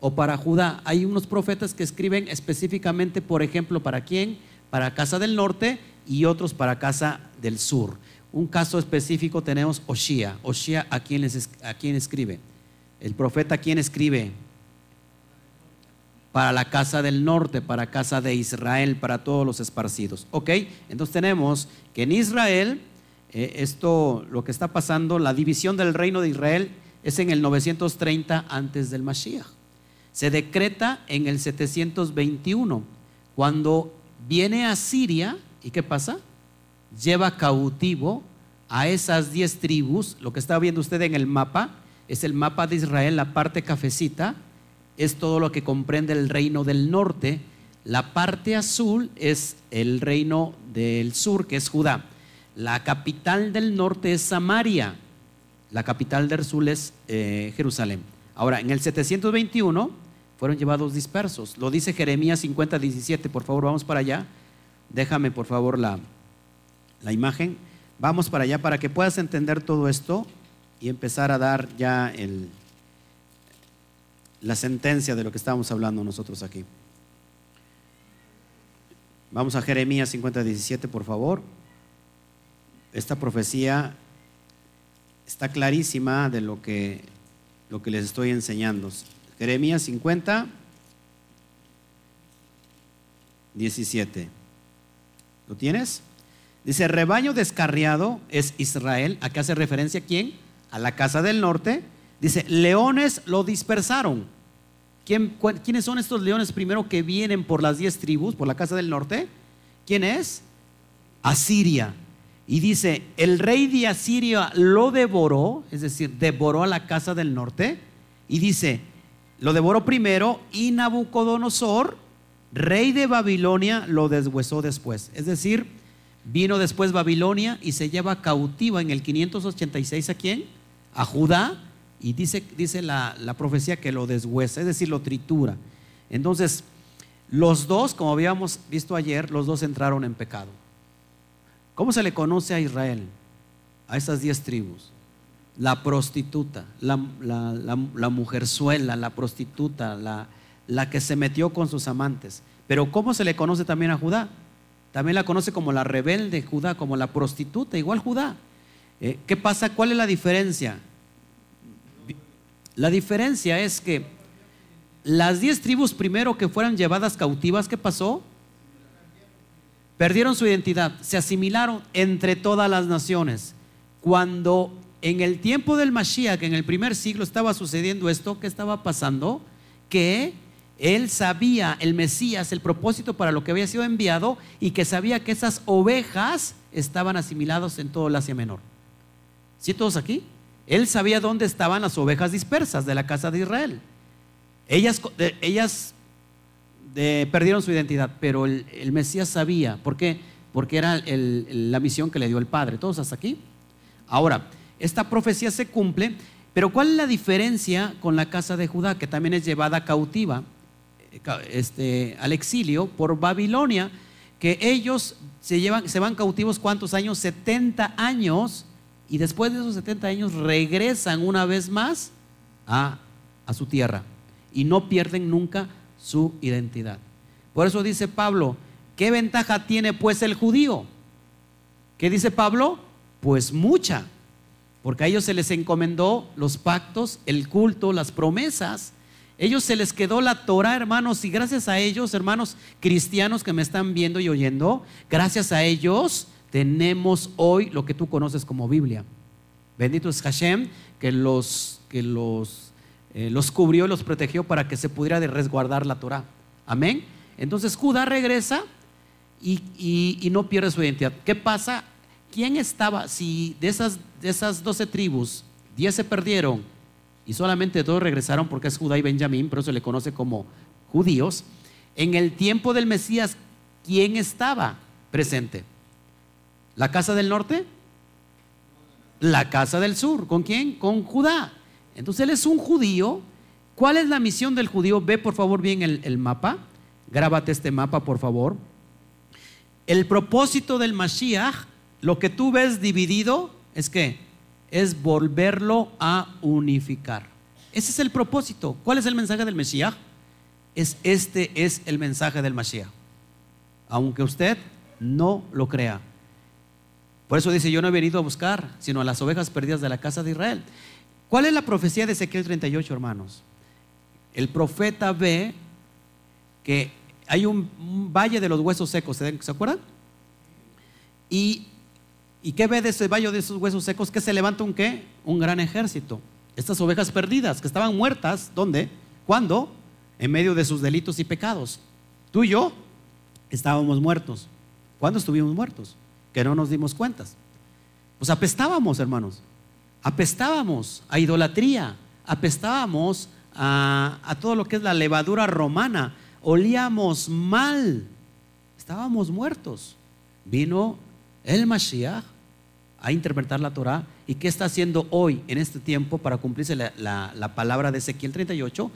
o para Judá. Hay unos profetas que escriben específicamente, por ejemplo, para quién? Para Casa del Norte y otros para Casa del Sur. Un caso específico tenemos Oshia. Oshia, ¿a quién, ¿a quién escribe? El profeta, ¿a quién escribe? Para la casa del norte, para casa de Israel, para todos los esparcidos. ¿Ok? Entonces tenemos que en Israel, eh, esto, lo que está pasando, la división del reino de Israel es en el 930 antes del Mashiach. Se decreta en el 721, cuando viene a Siria, ¿y qué pasa? Lleva cautivo a esas diez tribus, lo que está viendo usted en el mapa, es el mapa de Israel, la parte cafecita, es todo lo que comprende el reino del norte, la parte azul es el reino del sur, que es Judá. La capital del norte es Samaria, la capital del sur es eh, Jerusalén. Ahora, en el 721 fueron llevados dispersos. Lo dice Jeremías 50, 17. Por favor, vamos para allá. Déjame, por favor, la, la imagen. Vamos para allá para que puedas entender todo esto y empezar a dar ya el, la sentencia de lo que estábamos hablando nosotros aquí. Vamos a Jeremías 50, 17, por favor. Esta profecía está clarísima de lo que, lo que les estoy enseñando. Jeremías 50, 17. ¿Lo tienes? Dice, rebaño descarriado es Israel. ¿A qué hace referencia quién? A la casa del norte. Dice, leones lo dispersaron. ¿Quién, ¿Quiénes son estos leones primero que vienen por las diez tribus, por la casa del norte? ¿Quién es? Asiria. Y dice, el rey de Asiria lo devoró, es decir, devoró a la casa del norte. Y dice, lo devoró primero y Nabucodonosor, rey de Babilonia, lo deshuesó después. Es decir, vino después Babilonia y se lleva cautiva en el 586 a quién? A Judá. Y dice, dice la, la profecía que lo deshuesa, es decir, lo tritura. Entonces, los dos, como habíamos visto ayer, los dos entraron en pecado. ¿Cómo se le conoce a Israel? A esas diez tribus. La prostituta, la, la, mujerzuela, la prostituta, la, la que se metió con sus amantes. Pero ¿cómo se le conoce también a Judá? También la conoce como la rebelde Judá, como la prostituta, igual Judá. Eh, ¿Qué pasa? ¿Cuál es la diferencia? La diferencia es que las diez tribus primero que fueran llevadas cautivas, ¿qué pasó? Perdieron su identidad, se asimilaron entre todas las naciones. Cuando en el tiempo del Mashiach, en el primer siglo, estaba sucediendo esto, ¿qué estaba pasando? Que él sabía, el Mesías, el propósito para lo que había sido enviado y que sabía que esas ovejas estaban asimiladas en todo el Asia Menor. ¿Sí todos aquí? Él sabía dónde estaban las ovejas dispersas de la casa de Israel. Ellas, ellas perdieron su identidad, pero el, Mesías sabía. ¿Por qué? Porque era la misión que le dio el Padre. ¿Todos hasta aquí? Ahora, esta profecía se cumple, pero ¿cuál es la diferencia con la casa de Judá, que también es llevada cautiva este, al exilio por Babilonia? Que ellos se, llevan, se van cautivos cuántos años? 70 años, y después de esos 70 años regresan una vez más a, a su tierra y no pierden nunca su identidad. Por eso dice Pablo, ¿qué ventaja tiene pues el judío? ¿Qué dice Pablo? Pues mucha, porque a ellos se les encomendó los pactos, el culto, las promesas. Ellos se les quedó la Torah, hermanos, y gracias a ellos, hermanos cristianos que me están viendo y oyendo, gracias a ellos tenemos hoy lo que tú conoces como Biblia. Bendito es Hashem, que los, que los eh, los cubrió y los protegió para que se pudiera resguardar la Torah. Amén. Entonces Judá regresa y, no pierde su identidad. ¿Qué pasa? ¿Quién estaba? Si de esas, de esas 12 tribus, 10 se perdieron y solamente dos regresaron porque es Judá y Benjamín, pero se le conoce como judíos. En el tiempo del Mesías, ¿quién estaba presente? ¿La casa del norte? La casa del sur. ¿Con quién? Con Judá. Entonces él es un judío. ¿Cuál es la misión del judío? Ve por favor bien el, mapa. Grábate este mapa, por favor. El propósito del Mashiach, lo que tú ves dividido, es que es volverlo a unificar. Ese es el propósito. ¿Cuál es el mensaje del Mesías? Es este es el mensaje del Mashiach. Aunque usted no lo crea. Por eso dice, yo no he venido a buscar, sino a las ovejas perdidas de la casa de Israel. ¿Cuál es la profecía de Ezequiel 38, hermanos? El profeta ve que hay un, valle de los huesos secos, ¿se, acuerdan? Y, y, qué ve de ese valle de esos huesos secos? Que se levanta un qué? Un gran ejército. Estas ovejas perdidas que estaban muertas, ¿dónde? ¿Cuándo? En medio de sus delitos y pecados. Tú y yo estábamos muertos. ¿Cuándo estuvimos muertos? Que no nos dimos cuentas. Pues apestábamos, hermanos. Apestábamos a idolatría. Apestábamos a, a todo lo que es la levadura romana. Olíamos mal. Estábamos muertos. Vino el Mashiach a interpretar la Torah. ¿Y qué está haciendo hoy, en este tiempo, para cumplirse la, la palabra de Ezequiel 38?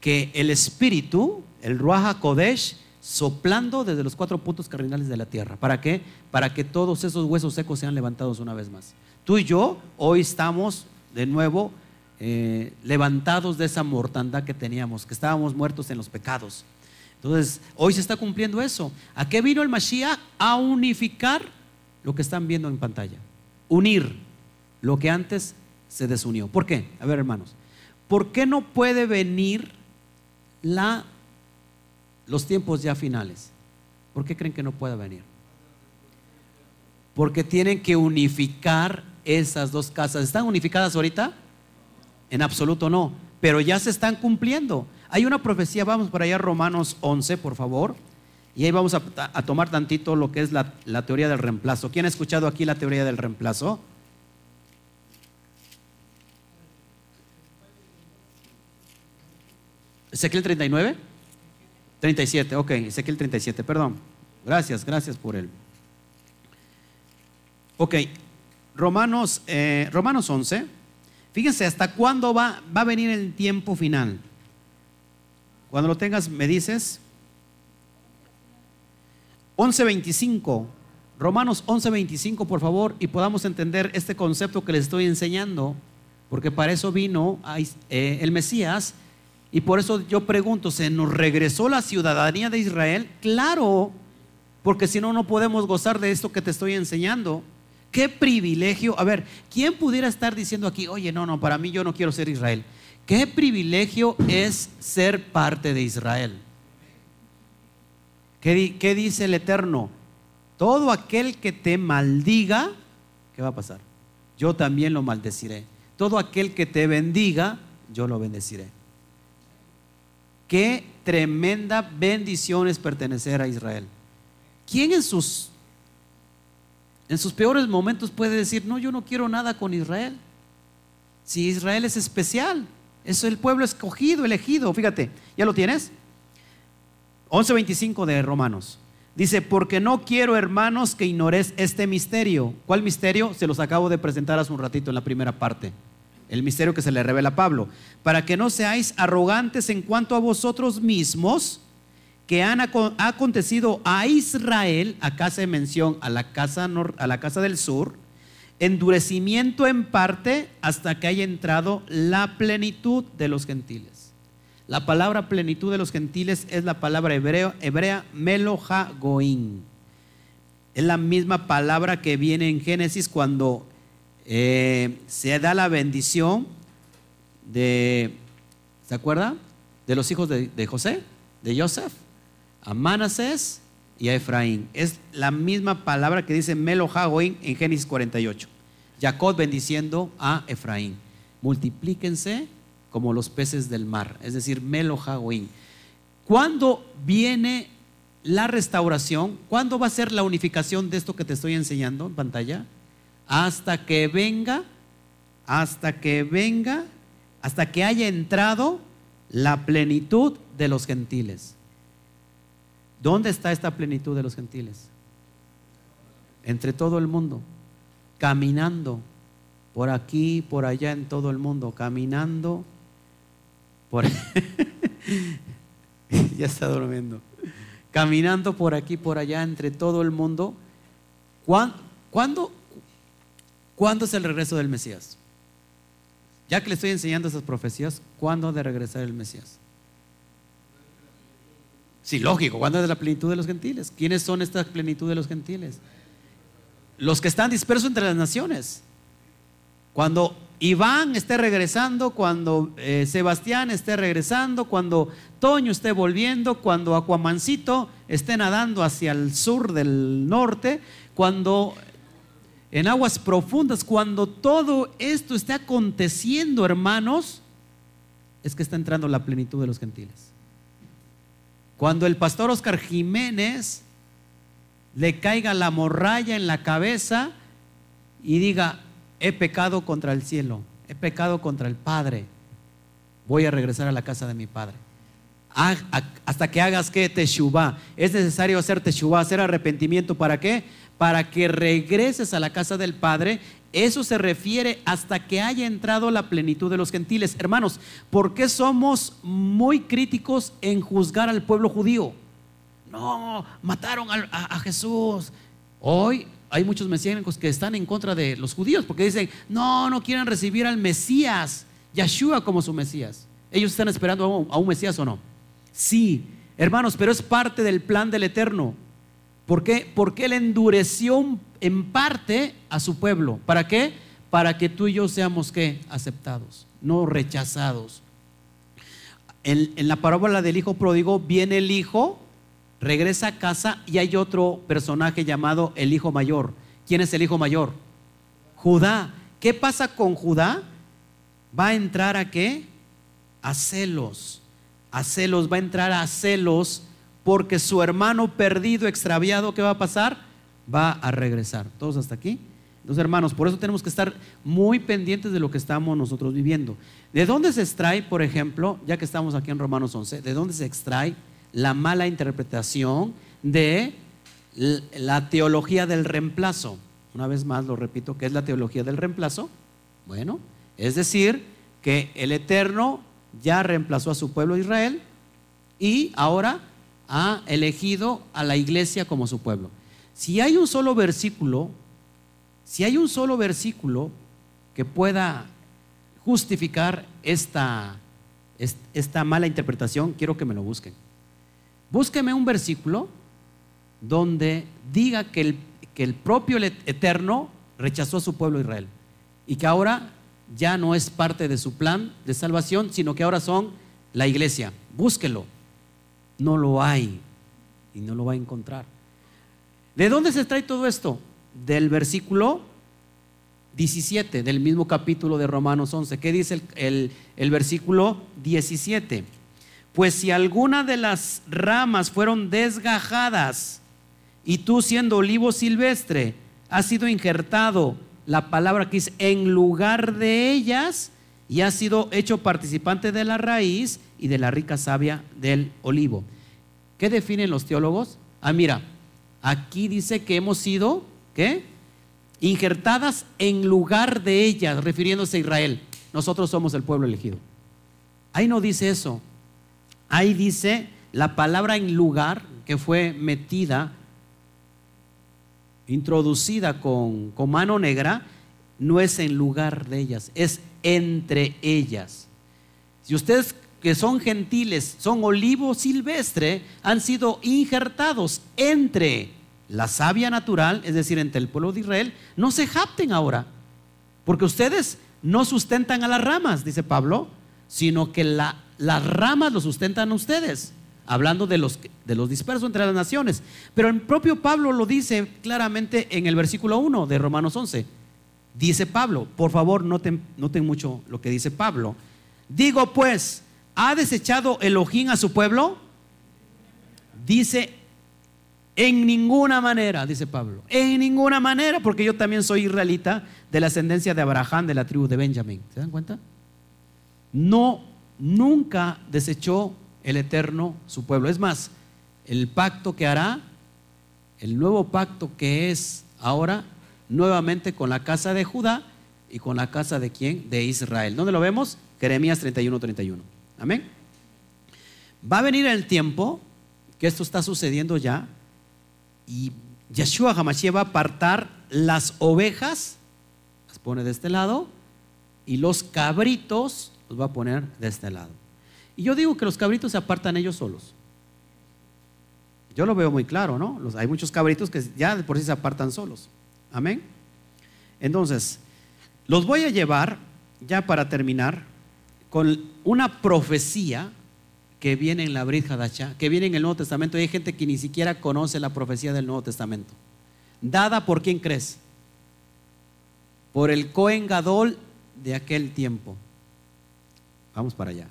Que el Espíritu, el Ruach Kodesh, soplando desde los cuatro puntos cardinales de la tierra. ¿Para qué? Para que todos esos huesos secos sean levantados una vez más. Tú y yo hoy estamos de nuevo eh, levantados de esa mortandad que teníamos, que estábamos muertos en los pecados. Entonces, hoy se está cumpliendo eso. ¿A qué vino el Mashiach? A unificar lo que están viendo en pantalla. Unir lo que antes se desunió. ¿Por qué? A ver, hermanos. ¿Por qué no puede venir la los tiempos ya finales. ¿Por qué creen que no pueda venir? Porque tienen que unificar esas dos casas. ¿Están unificadas ahorita? En absoluto no, pero ya se están cumpliendo. Hay una profecía, vamos para allá, Romanos 11, por favor. Y ahí vamos a, tomar tantito lo que es la, la teoría del reemplazo. ¿Quién ha escuchado aquí la teoría del reemplazo? Ezequiel 39. 37, ok, Ezequiel 37, perdón. Gracias, gracias por él. Ok, Romanos, eh, Romanos 11. Fíjense, ¿hasta cuándo va, va a venir el tiempo final? Cuando lo tengas, me dices. 11.25. Romanos 11.25, por favor, y podamos entender este concepto que les estoy enseñando, porque para eso vino eh, el Mesías y por eso yo pregunto, ¿se nos regresó la ciudadanía de Israel? Claro, porque si no, no podemos gozar de esto que te estoy enseñando. Qué privilegio. A ver, ¿quién pudiera estar diciendo aquí, oye, no, no, para mí yo no quiero ser Israel? Qué privilegio es ser parte de Israel. ¿Qué, dice el Eterno? Todo aquel que te maldiga, ¿qué va a pasar? Yo también lo maldeciré. Todo aquel que te bendiga, yo lo bendeciré. Qué tremenda bendición es pertenecer a Israel. ¿Quién en sus, en sus peores momentos puede decir, no, yo no quiero nada con Israel? Si Israel es especial, es el pueblo escogido, elegido. Fíjate, ¿ya lo tienes? 11.25 de Romanos. Dice, porque no quiero, hermanos, que ignores este misterio. ¿Cuál misterio? Se los acabo de presentar hace un ratito en la primera parte el misterio que se le revela a Pablo, para que no seáis arrogantes en cuanto a vosotros mismos, que han acontecido a Israel, acá se mención a la casa, a la casa del sur, endurecimiento en parte hasta que haya entrado la plenitud de los gentiles. La palabra plenitud de los gentiles es la palabra hebreo, hebrea meloja goín. Es la misma palabra que viene en Génesis cuando eh, se da la bendición de, ¿se acuerda? De los hijos de, José, de Joseph, a Manasés y a Efraín. Es la misma palabra que dice Melo en Génesis 48. Jacob bendiciendo a Efraín. Multiplíquense como los peces del mar, es decir, Melo ¿Cuándo viene la restauración? ¿Cuándo va a ser la unificación de esto que te estoy enseñando en pantalla? hasta que venga, hasta que venga, hasta que haya entrado la plenitud de los gentiles. ¿Dónde está esta plenitud de los gentiles? Entre todo el mundo, caminando por aquí, por allá en todo el mundo, caminando ya está durmiendo. Caminando por aquí, por allá, entre todo el mundo. ¿Cuándo, ¿Cuándo es el regreso del Mesías? ya que le estoy enseñando esas profecías, ¿cuándo ha de regresar el Mesías? Sí, lógico, ¿cuándo es la plenitud de los gentiles? ¿Quiénes son esta plenitud de los gentiles? Los que están dispersos entre las naciones. Cuando Iván esté regresando, cuando eh, Sebastián esté regresando, cuando Toño esté volviendo, cuando Aquamancito esté nadando hacia el sur del norte, cuando en aguas profundas, cuando todo esto esté aconteciendo, hermanos, es que está entrando la plenitud de los gentiles. Cuando el pastor Oscar Jiménez le caiga la morralla en la cabeza y diga, he pecado contra el cielo, he pecado contra el Padre, voy a regresar a la casa de mi Padre. Hasta que hagas que teshuva. Es necesario hacer teshuva, hacer arrepentimiento. ¿Para qué? Para que regreses a la casa del Padre eso se refiere hasta que haya entrado la plenitud de los gentiles. Hermanos, ¿por qué somos muy críticos en juzgar al pueblo judío? No, mataron a, Jesús. Hoy hay muchos mesiánicos que están en contra de los judíos porque dicen, no, no quieren recibir al Mesías, Yeshua como su Mesías. ¿Ellos están esperando a un, Mesías o no? Sí, hermanos, pero es parte del plan del Eterno. ¿Por qué? Porque Él endureció en parte a su pueblo. ¿Para qué? Para que tú y yo seamos ¿qué? aceptados, no rechazados. En la parábola del hijo pródigo viene el hijo, regresa a casa y hay otro personaje llamado el hijo mayor. ¿Quién es el hijo mayor? Judá. ¿Qué pasa con Judá? Va a entrar a qué? A celos. A celos, va a entrar a celos porque su hermano perdido, extraviado, ¿qué va a pasar? Va a regresar. ¿Todos hasta aquí? Entonces, hermanos, por eso tenemos que estar muy pendientes de lo que estamos nosotros viviendo. ¿De dónde se extrae, por ejemplo, ya que estamos aquí en Romanos 11, de dónde se extrae la mala interpretación de la teología del reemplazo? Una vez más lo repito, ¿qué es la teología del reemplazo? Bueno, es decir, que el Eterno ya reemplazó a su pueblo Israel y ahora ha elegido a la iglesia como su pueblo. Si hay un solo versículo, si hay un solo versículo que pueda justificar esta, esta mala interpretación, quiero que me lo busquen. Búsqueme un versículo donde diga que el, que el propio Eterno rechazó a su pueblo Israel y que ahora ya no es parte de su plan de salvación, sino que ahora son la iglesia. Búsquelo no lo hay y no lo va a encontrar. ¿De dónde se trae todo esto? Del versículo 17 del mismo capítulo de Romanos 11. ¿Qué dice el, el, versículo 17? Pues si alguna de las ramas fueron desgajadas y tú siendo olivo silvestre has sido injertado, la palabra que dice, en lugar de ellas, y has sido hecho participante de la raíz y de la rica savia del olivo. ¿Qué definen los teólogos? Ah, mira, aquí dice que hemos sido, ¿qué? Injertadas en lugar de ellas, refiriéndose a Israel. Nosotros somos el pueblo elegido. Ahí no dice eso. Ahí dice la palabra en lugar que fue metida, introducida con, con mano negra, no es en lugar de ellas, es entre ellas. Si ustedes que son gentiles, son olivo silvestre, han sido injertados entre la savia natural, es decir, entre el pueblo de Israel, no se japten ahora, porque ustedes no sustentan a las ramas, dice Pablo, sino que las ramas lo sustentan a ustedes, hablando de los, de los dispersos entre las naciones. Pero el propio Pablo lo dice claramente en el versículo 1 de Romanos 11. Dice Pablo, por favor, noten, noten mucho lo que dice Pablo. Digo pues, ¿Ha desechado Elohim a su pueblo? Dice, en ninguna manera, dice Pablo, en ninguna manera, porque yo también soy israelita de la ascendencia de Abraham, de la tribu de Benjamín. ¿Se dan cuenta? No, nunca desechó el Eterno su pueblo. Es más, el pacto que hará, el nuevo pacto que es ahora, nuevamente con la casa de Judá y con la casa de quién? De Israel. ¿Dónde lo vemos? Jeremías 31, 31. Amén. Va a venir el tiempo que esto está sucediendo ya y Yeshua Hamashiach va a apartar las ovejas, las pone de este lado, y los cabritos los va a poner de este lado. Y yo digo que los cabritos se apartan ellos solos. Yo lo veo muy claro, ¿no? hay muchos cabritos que ya de por sí se apartan solos. Amén. Entonces, los voy a llevar, ya para terminar, con una profecía que viene en la Brit Hadacha, que viene en el Nuevo Testamento. Hay gente que ni siquiera conoce la profecía del Nuevo Testamento. Dada por quién crees? Por el Cohen Gadol de aquel tiempo. Vamos para allá.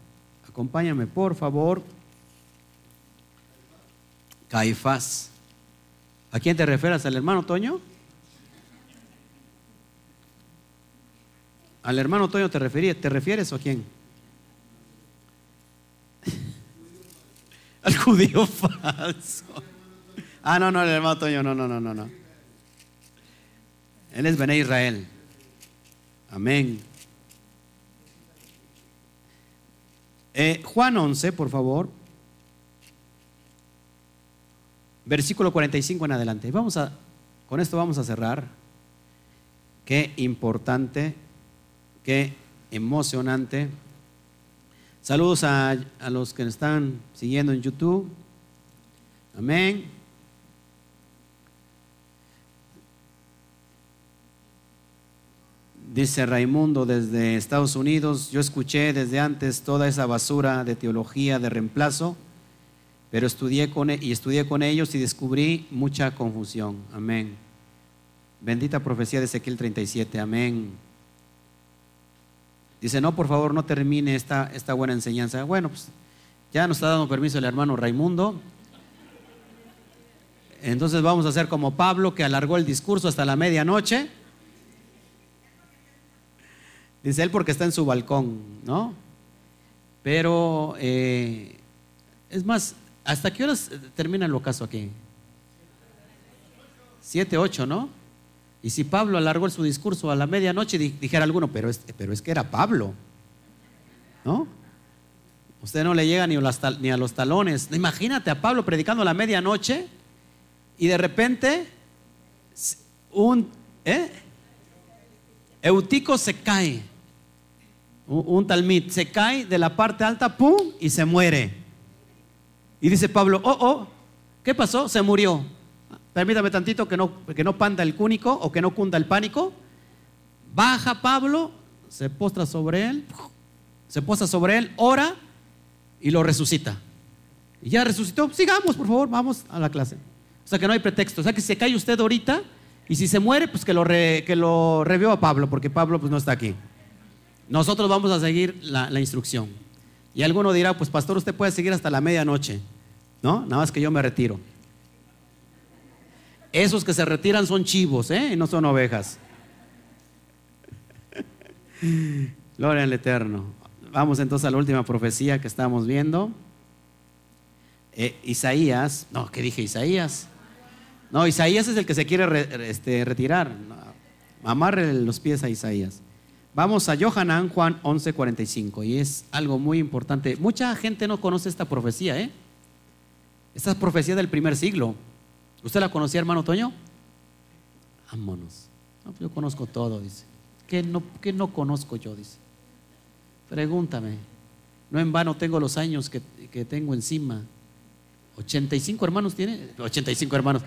Acompáñame, por favor. Caifás. ¿A quién te refieres? ¿Al hermano Toño? ¿Al hermano Toño te refieres, te refieres o a quién? Al judío falso. Ah, no, no, el hermano Toño, no, no, no, no, no. Él es Bené Israel. Amén. Eh, Juan 11, por favor. Versículo 45 en adelante. Vamos a, con esto vamos a cerrar. Qué importante, qué emocionante Saludos a, los que nos están siguiendo en YouTube. Amén. Dice Raimundo desde Estados Unidos, yo escuché desde antes toda esa basura de teología de reemplazo, pero estudié con, e, y estudié con ellos y descubrí mucha confusión. Amén. Bendita profecía de Ezequiel 37. Amén. Dice, no, por favor, no termine esta, esta buena enseñanza. Bueno, pues ya nos está dando permiso el hermano Raimundo. Entonces vamos a hacer como Pablo, que alargó el discurso hasta la medianoche. Dice él porque está en su balcón, ¿no? Pero, eh, es más, ¿hasta qué horas termina el ocaso aquí? Siete, ocho, ¿no? Y si Pablo alargó su discurso a la medianoche, dijera alguno, pero es, pero es que era Pablo. ¿No? Usted no le llega ni a, los talones. Imagínate a Pablo predicando a la medianoche y de repente un ¿eh? Eutico se cae. Un, talmid se cae de la parte alta, ¡pum! y se muere. Y dice Pablo, oh, oh, ¿qué pasó? Se murió. Permítame tantito que no, que no panda el cúnico o que no cunda el pánico. Baja Pablo, se postra sobre él, se posa sobre él, ora y lo resucita. Y ya resucitó. Sigamos, por favor, vamos a la clase. O sea que no hay pretexto. O sea que si se cae usted ahorita y si se muere, pues que lo, que lo revió a Pablo, porque Pablo pues no está aquí. Nosotros vamos a seguir la, instrucción. Y alguno dirá, pues pastor, usted puede seguir hasta la medianoche. ¿No? Nada más que yo me retiro. Esos que se retiran son chivos, ¿eh? No son ovejas. Gloria al Eterno. Vamos entonces a la última profecía que estamos viendo. Eh, Isaías, no, ¿qué dije Isaías? No, Isaías es el que se quiere este, retirar. Amarre los pies a Isaías. Vamos a Johanan Juan 11:45 y es algo muy importante. Mucha gente no conoce esta profecía, ¿eh? Esta es profecía del primer siglo. ¿Usted la conocía, hermano Toño? Vámonos. Pues yo conozco todo, dice. ¿Qué no, no conozco yo? Dice. Pregúntame. No en vano tengo los años que, tengo encima. 85 hermanos tiene. 85 hermanos.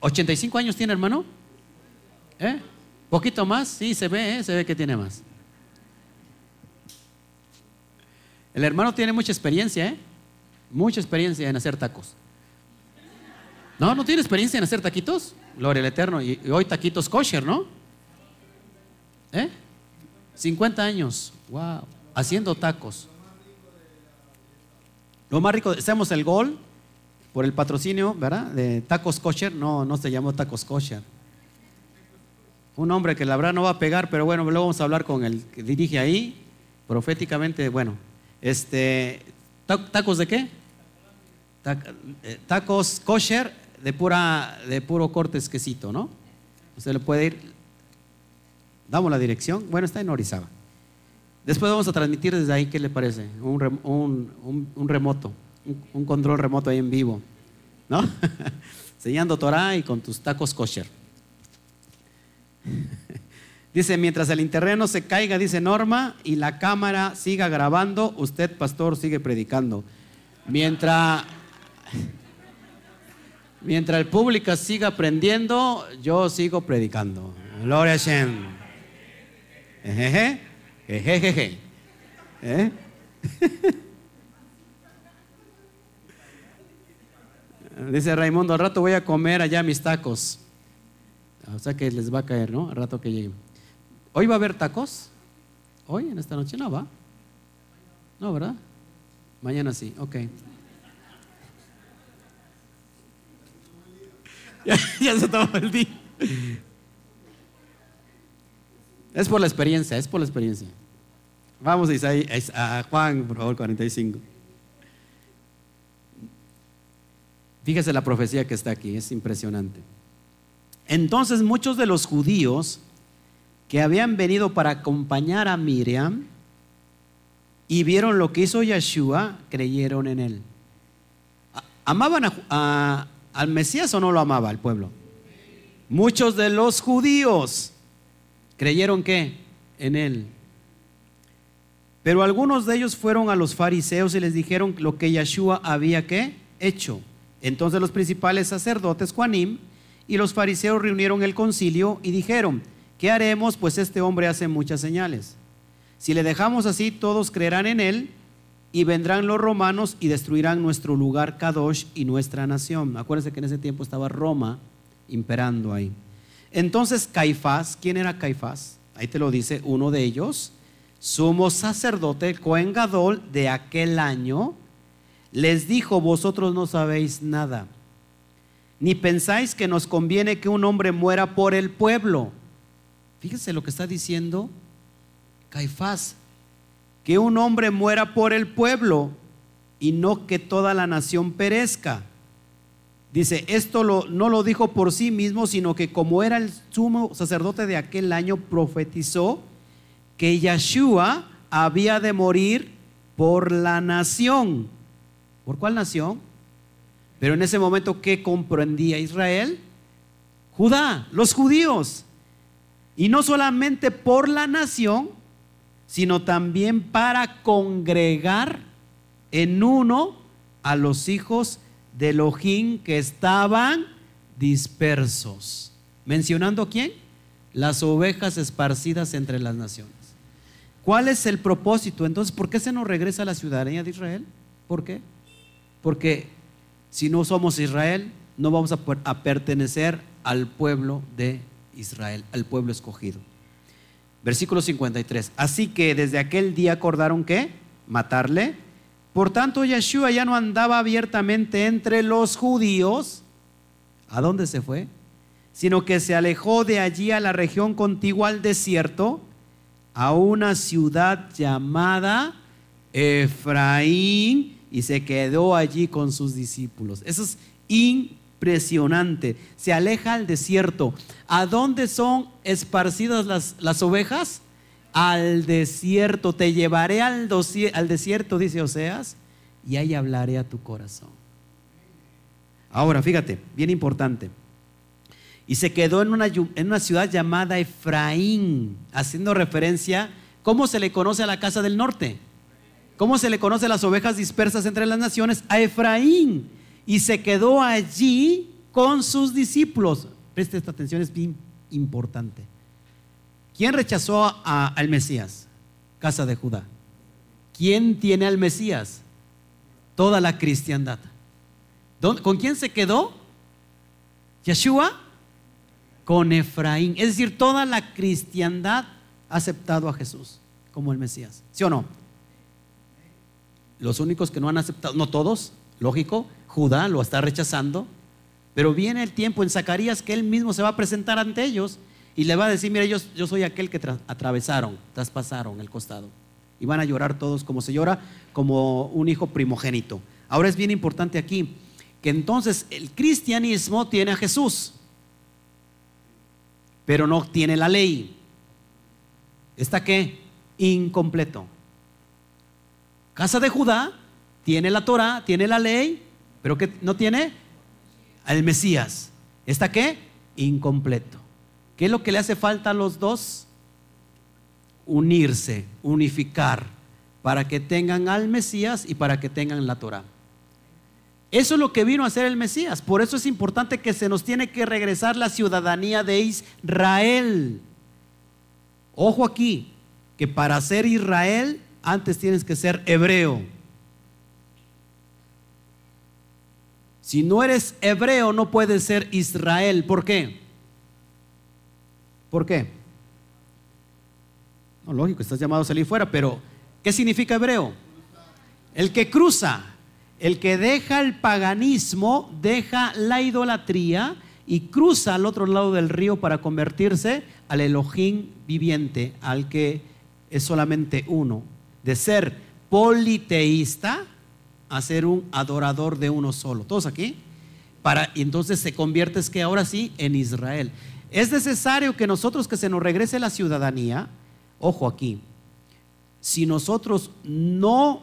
85 años tiene hermano. ¿Eh? Poquito más, sí, se ve, ¿eh? se ve que tiene más. El hermano tiene mucha experiencia, ¿eh? Mucha experiencia en hacer tacos. No, no tiene experiencia en hacer taquitos. Gloria al Eterno. Y, hoy taquitos kosher, ¿no? ¿Eh? 50 años. Wow. Haciendo tacos. Lo más rico, hacemos el gol por el patrocinio, ¿verdad? De tacos kosher. No, no se llamó tacos kosher. Un hombre que la verdad no va a pegar, pero bueno, luego vamos a hablar con el que dirige ahí, proféticamente, bueno, este, ¿tacos de qué? Eh, tacos kosher de, pura, de puro corte esquecito, ¿no? Usted le puede ir, damos la dirección, bueno, está en Orizaba. Después vamos a transmitir desde ahí, ¿qué le parece? Un, remoto, un, control remoto ahí en vivo, ¿no? Enseñando Torah y con tus tacos kosher. Dice, mientras el interreno se caiga, dice Norma, y la cámara siga grabando, usted, pastor, sigue predicando. Mientras, mientras el público siga aprendiendo, yo sigo predicando. Gloria a Shem. Jejeje, jejeje. ¿Eh? Dice Raimundo, al rato voy a comer allá mis tacos. O sea que les va a caer, ¿no? Al rato que llegue. ¿Hoy va a haber tacos? ¿Hoy? ¿En esta noche no va? No, ¿verdad? Mañana sí, ok. ya, se tomó el día. Es por la experiencia, es por la experiencia. Vamos a, a Juan, por favor, 45. Fíjese la profecía que está aquí, es impresionante. Entonces muchos de los judíos que habían venido para acompañar a Miriam y vieron lo que hizo Yeshua, creyeron en él. ¿Amaban al Mesías o no lo amaba el pueblo? Muchos de los judíos creyeron que en él. Pero algunos de ellos fueron a los fariseos y les dijeron lo que Yeshua había hecho. Entonces los principales sacerdotes, Juanim, y los fariseos reunieron el concilio y dijeron, ¿qué haremos? Pues este hombre hace muchas señales. Si le dejamos así, todos creerán en él y vendrán los romanos y destruirán nuestro lugar Kadosh y nuestra nación. Acuérdense que en ese tiempo estaba Roma imperando ahí. Entonces Caifás, ¿quién era Caifás? Ahí te lo dice uno de ellos, sumo sacerdote, Cohen Gadol de aquel año, les dijo, vosotros no sabéis nada, ni pensáis que nos conviene que un hombre muera por el pueblo. Fíjense lo que está diciendo Caifás, que un hombre muera por el pueblo y no que toda la nación perezca. Dice, esto no lo dijo por sí mismo, sino que como era el sumo sacerdote de aquel año, profetizó que Yeshua había de morir por la nación. ¿Por cuál nación? Pero en ese momento, ¿qué comprendía Israel? Judá, los judíos. Y no solamente por la nación, sino también para congregar en uno a los hijos de Elohim que estaban dispersos. ¿Mencionando quién? Las ovejas esparcidas entre las naciones. ¿Cuál es el propósito? Entonces, ¿por qué se nos regresa a la ciudadanía de Israel? ¿Por qué? Porque si no somos Israel, no vamos a, pertenecer al pueblo de Israel, al pueblo escogido. Versículo 53. Así que desde aquel día acordaron que matarle. Por tanto, Yeshua ya no andaba abiertamente entre los judíos. ¿A dónde se fue? Sino que se alejó de allí a la región contigua al desierto, a una ciudad llamada Efraín y se quedó allí con sus discípulos. Eso es impresionante. Se aleja al desierto. ¿A dónde son esparcidas las, las ovejas? Al desierto. Te llevaré al, al desierto, dice Oseas, y ahí hablaré a tu corazón. Ahora, fíjate, bien importante. Y se quedó en una, en una ciudad llamada Efraín, haciendo referencia, ¿cómo se le conoce a la casa del norte? ¿Cómo se le conoce las ovejas dispersas entre las naciones? A Efraín. Y se quedó allí con sus discípulos. Preste esta atención, es bien importante. ¿Quién rechazó al Mesías? Casa de Judá. ¿Quién tiene al Mesías? Toda la cristiandad. ¿Con quién se quedó? Yeshua con Efraín. Es decir, toda la cristiandad ha aceptado a Jesús como el Mesías. ¿Sí o no? Los únicos que no han aceptado, no todos, lógico, Judá lo está rechazando, pero viene el tiempo en Zacarías que él mismo se va a presentar ante ellos y le va a decir, mira, yo, yo soy aquel que atravesaron, traspasaron el costado. Y van a llorar todos como se llora, como un hijo primogénito. Ahora es bien importante aquí que entonces el cristianismo tiene a Jesús, pero no tiene la ley. ¿Está qué? Incompleto. Casa de Judá tiene la Torah, tiene la ley, pero que no tiene al Mesías. ¿Está qué? Incompleto. ¿Qué es lo que le hace falta a los dos? unirse, unificar, para que tengan al Mesías y para que tengan la Torah. Eso es lo que vino a hacer el Mesías. Por eso es importante que se nos tiene que regresar la ciudadanía de Israel. Ojo aquí, que para ser Israel antes tienes que ser hebreo. Si no eres hebreo no puedes ser Israel. ¿Por qué? ¿Por qué? No, lógico, estás llamado a salir fuera, pero ¿qué significa hebreo? El que cruza, el que deja el paganismo, deja la idolatría y cruza al otro lado del río para convertirse al Elohim viviente, al que es solamente uno. De ser politeísta a ser un adorador de uno solo. ¿Todos aquí? Para, entonces se convierte es que ahora sí en Israel. Es necesario que nosotros que se nos regrese la ciudadanía, ojo aquí, si nosotros no,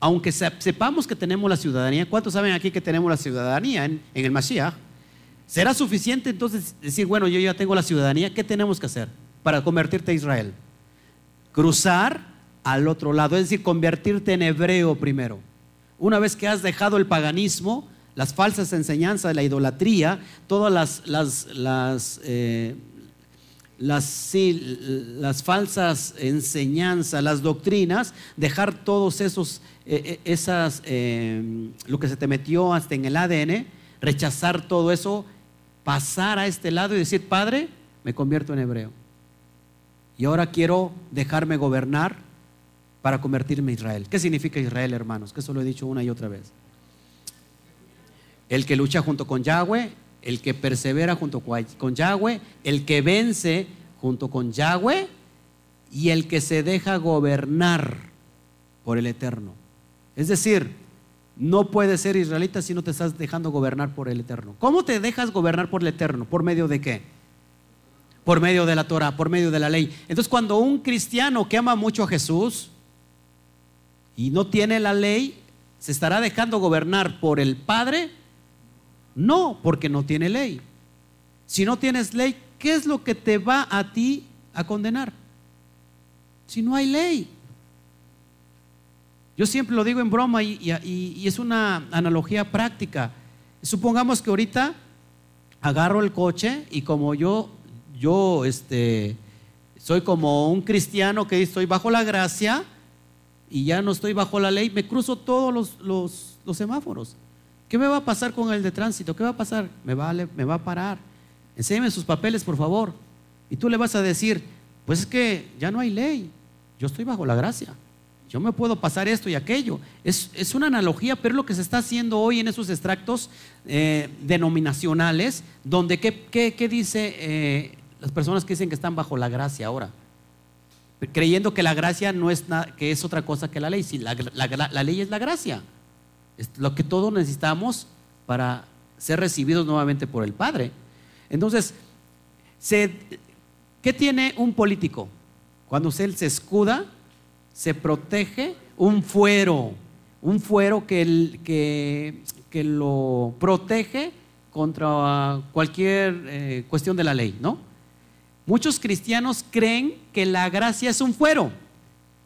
aunque sepamos que tenemos la ciudadanía, ¿cuántos saben aquí que tenemos la ciudadanía en, en el Mashiach? ¿Será suficiente entonces decir, bueno, yo ya tengo la ciudadanía, ¿qué tenemos que hacer para convertirte a Israel? Cruzar al otro lado, es decir, convertirte en hebreo primero. Una vez que has dejado el paganismo, las falsas enseñanzas, la idolatría, todas las, las, las, eh, las, falsas enseñanzas, las doctrinas, dejar todos esos, eh, eh, esas, lo que se te metió hasta en el ADN, rechazar todo eso, pasar a este lado y decir, Padre, me convierto en hebreo. Y ahora quiero dejarme gobernar para convertirme en Israel. ¿Qué significa Israel, hermanos? Que eso lo he dicho una y otra vez. El que lucha junto con Yahweh, el que persevera junto con Yahweh, el que vence junto con Yahweh y el que se deja gobernar por el Eterno. Es decir, no puedes ser israelita si no te estás dejando gobernar por el Eterno. ¿Cómo te dejas gobernar por el Eterno? ¿Por medio de qué? Por medio de la Torah, por medio de la ley. Entonces, cuando un cristiano que ama mucho a Jesús, y no tiene la ley, ¿se estará dejando gobernar por el Padre? No, porque no tiene ley. Si no tienes ley, ¿qué es lo que te va a ti a condenar? Si no hay ley. Yo siempre lo digo en broma y, es una analogía práctica. Supongamos que ahorita agarro el coche y como yo, yo este, soy como un cristiano que estoy bajo la gracia, y ya no estoy bajo la ley, me cruzo todos los, semáforos. ¿Qué me va a pasar con el de tránsito? ¿Qué va a pasar? Me va, me va a parar. Enséñeme sus papeles, por favor. Y tú le vas a decir, pues es que ya no hay ley, yo estoy bajo la gracia. Yo me puedo pasar esto y aquello. Es, una analogía, pero es lo que se está haciendo hoy en esos extractos eh, denominacionales, donde ¿qué, qué, dice eh, las personas que dicen que están bajo la gracia ahora? Creyendo que la gracia no es que es otra cosa que la ley. Si la, ley es la gracia, es lo que todos necesitamos para ser recibidos nuevamente por el Padre. Entonces, ¿qué tiene un político? Cuando él se escuda, se protege un fuero, un fuero que, que, que lo protege contra cualquier eh, cuestión de la ley, ¿no? Muchos cristianos creen que la gracia es un fuero,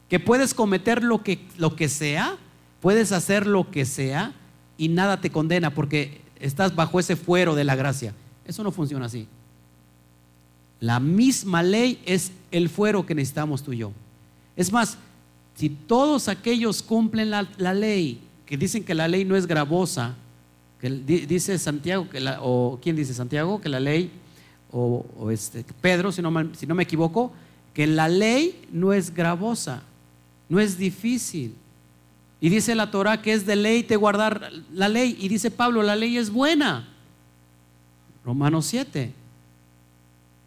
que puedes cometer lo que, lo que sea, puedes hacer lo que sea y nada te condena porque estás bajo ese fuero de la gracia. Eso no funciona así. La misma ley es el fuero que necesitamos tú y yo. Es más, si todos aquellos cumplen la, ley, que dicen que la ley no es gravosa, que dice Santiago, o quién dice Santiago, que la ley o, este, Pedro, si no, si no me equivoco, que la ley no es gravosa, no es difícil. Y dice la Torah que es de ley te guardar la ley. Y dice Pablo, la ley es buena. Romanos 7.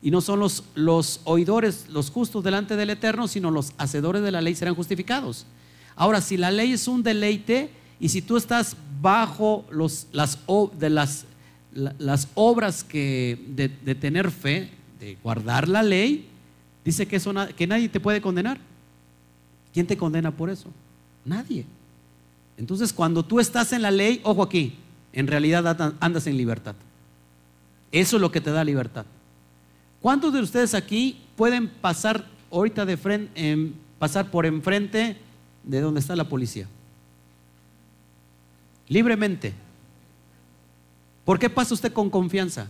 Y no son los, los oidores, los justos delante del Eterno, sino los hacedores de la ley serán justificados. Ahora, si la ley es un deleite y si tú estás bajo los, las, de las las obras que de, tener fe, de guardar la ley, dice que, eso, que nadie te puede condenar. ¿Quién te condena por eso? Nadie. Entonces, cuando tú estás en la ley, ojo aquí, en realidad andas en libertad. Eso es lo que te da libertad. ¿Cuántos de ustedes aquí pueden pasar ahorita de frente, pasar por enfrente de donde está la policía. Libremente. ¿Por qué pasa usted con confianza?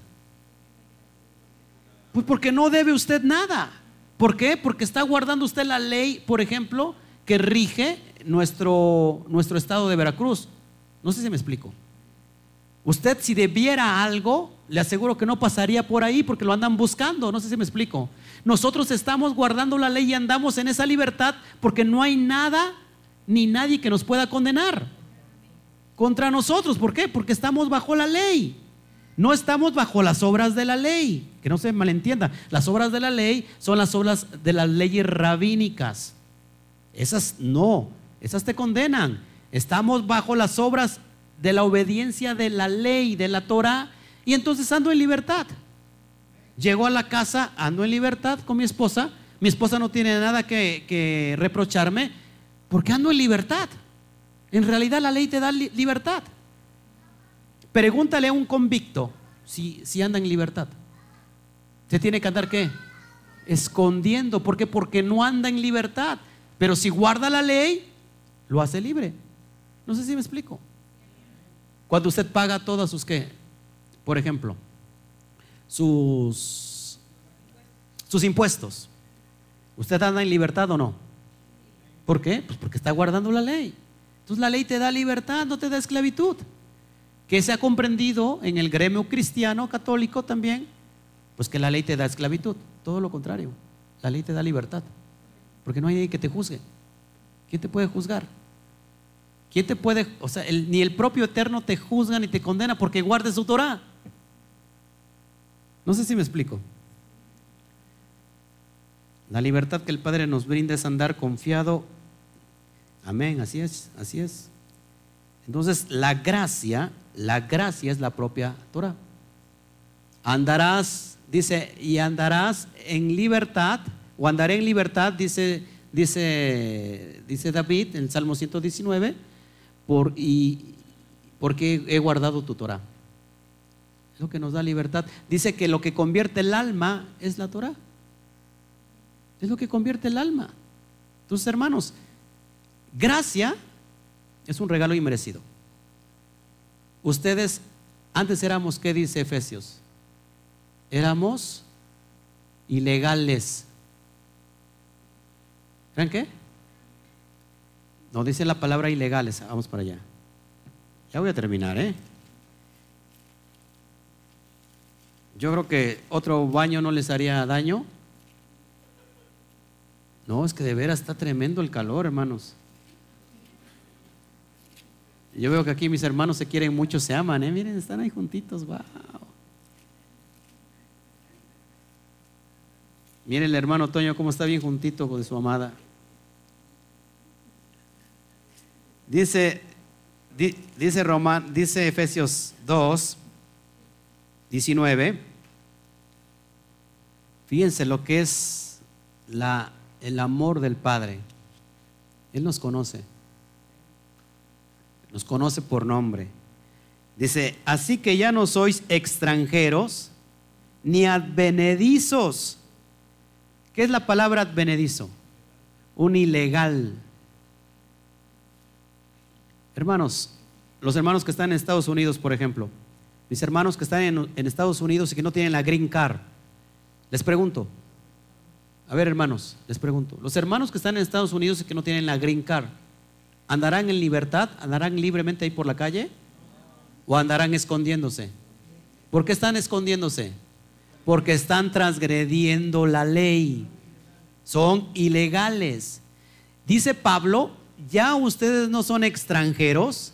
Pues porque no debe usted nada. ¿Por qué? Porque está guardando usted la ley, por ejemplo, que rige nuestro, nuestro estado de Veracruz. No sé si me explico. Usted si debiera algo, le aseguro que no pasaría por ahí porque lo andan buscando. No sé si me explico. Nosotros estamos guardando la ley y andamos en esa libertad porque no hay nada ni nadie que nos pueda condenar contra nosotros. ¿Por qué? Porque estamos bajo la ley. No estamos bajo las obras de la ley. Que no se malentienda. Las obras de la ley son las obras de las leyes rabínicas. Esas no, esas te condenan. Estamos bajo las obras de la obediencia de la ley, de la Torah, y entonces ando en libertad. Llego a la casa, ando en libertad con mi esposa. Mi esposa no tiene nada que, que reprocharme porque ando en libertad. En realidad la ley te da libertad. Pregúntale a un convicto si, si anda en libertad. Se tiene que andar qué? Escondiendo. ¿Por qué? Porque no anda en libertad. Pero si guarda la ley, lo hace libre. No sé si me explico. Cuando usted paga todas sus qué, por ejemplo, sus, sus impuestos, ¿usted anda en libertad o no? ¿Por qué? Pues porque está guardando la ley. Entonces la ley te da libertad, no te da esclavitud. Que se ha comprendido en el gremio cristiano católico también, pues que la ley te da esclavitud. Todo lo contrario, la ley te da libertad. Porque no hay nadie que te juzgue. ¿Quién te puede juzgar? ¿Quién te puede, o sea, ni el propio Eterno te juzga ni te condena porque guardes su Torah? No sé si me explico. La libertad que el Padre nos brinda es andar confiado Amén, así es, así es. Entonces, la gracia, la gracia es la propia Torah. Andarás, dice, y andarás en libertad, o andaré en libertad, dice, dice, dice David en Salmo 119, por, y, porque he guardado tu Torah. Es lo que nos da libertad. Dice que lo que convierte el alma es la Torah. Es lo que convierte el alma. Tus hermanos, Gracia es un regalo inmerecido. Ustedes antes éramos, ¿qué dice Efesios? Éramos ilegales. ¿Creen qué? No dice la palabra ilegales. Vamos para allá. Ya voy a terminar, ¿eh? Yo creo que otro baño no les haría daño. No, es que de veras está tremendo el calor, hermanos. Yo veo que aquí mis hermanos se quieren mucho, se aman, ¿eh? Miren, están ahí juntitos, wow. Miren el hermano Toño cómo está bien juntito con su amada. Dice, dice, Roman, dice Efesios 2, 19. Fíjense lo que es la, el amor del Padre. Él nos conoce nos conoce por nombre. Dice, así que ya no sois extranjeros ni advenedizos. ¿Qué es la palabra advenedizo? Un ilegal. Hermanos, los hermanos que están en Estados Unidos, por ejemplo, mis hermanos que están en, Estados Unidos y que no tienen la green card, les pregunto, a ver hermanos, les pregunto, los hermanos que están en Estados Unidos y que no tienen la green card, ¿Andarán en libertad? ¿Andarán libremente ahí por la calle? ¿O andarán escondiéndose? ¿Por qué están escondiéndose? Porque están transgrediendo la ley. Son ilegales. Dice Pablo, ya ustedes no son extranjeros,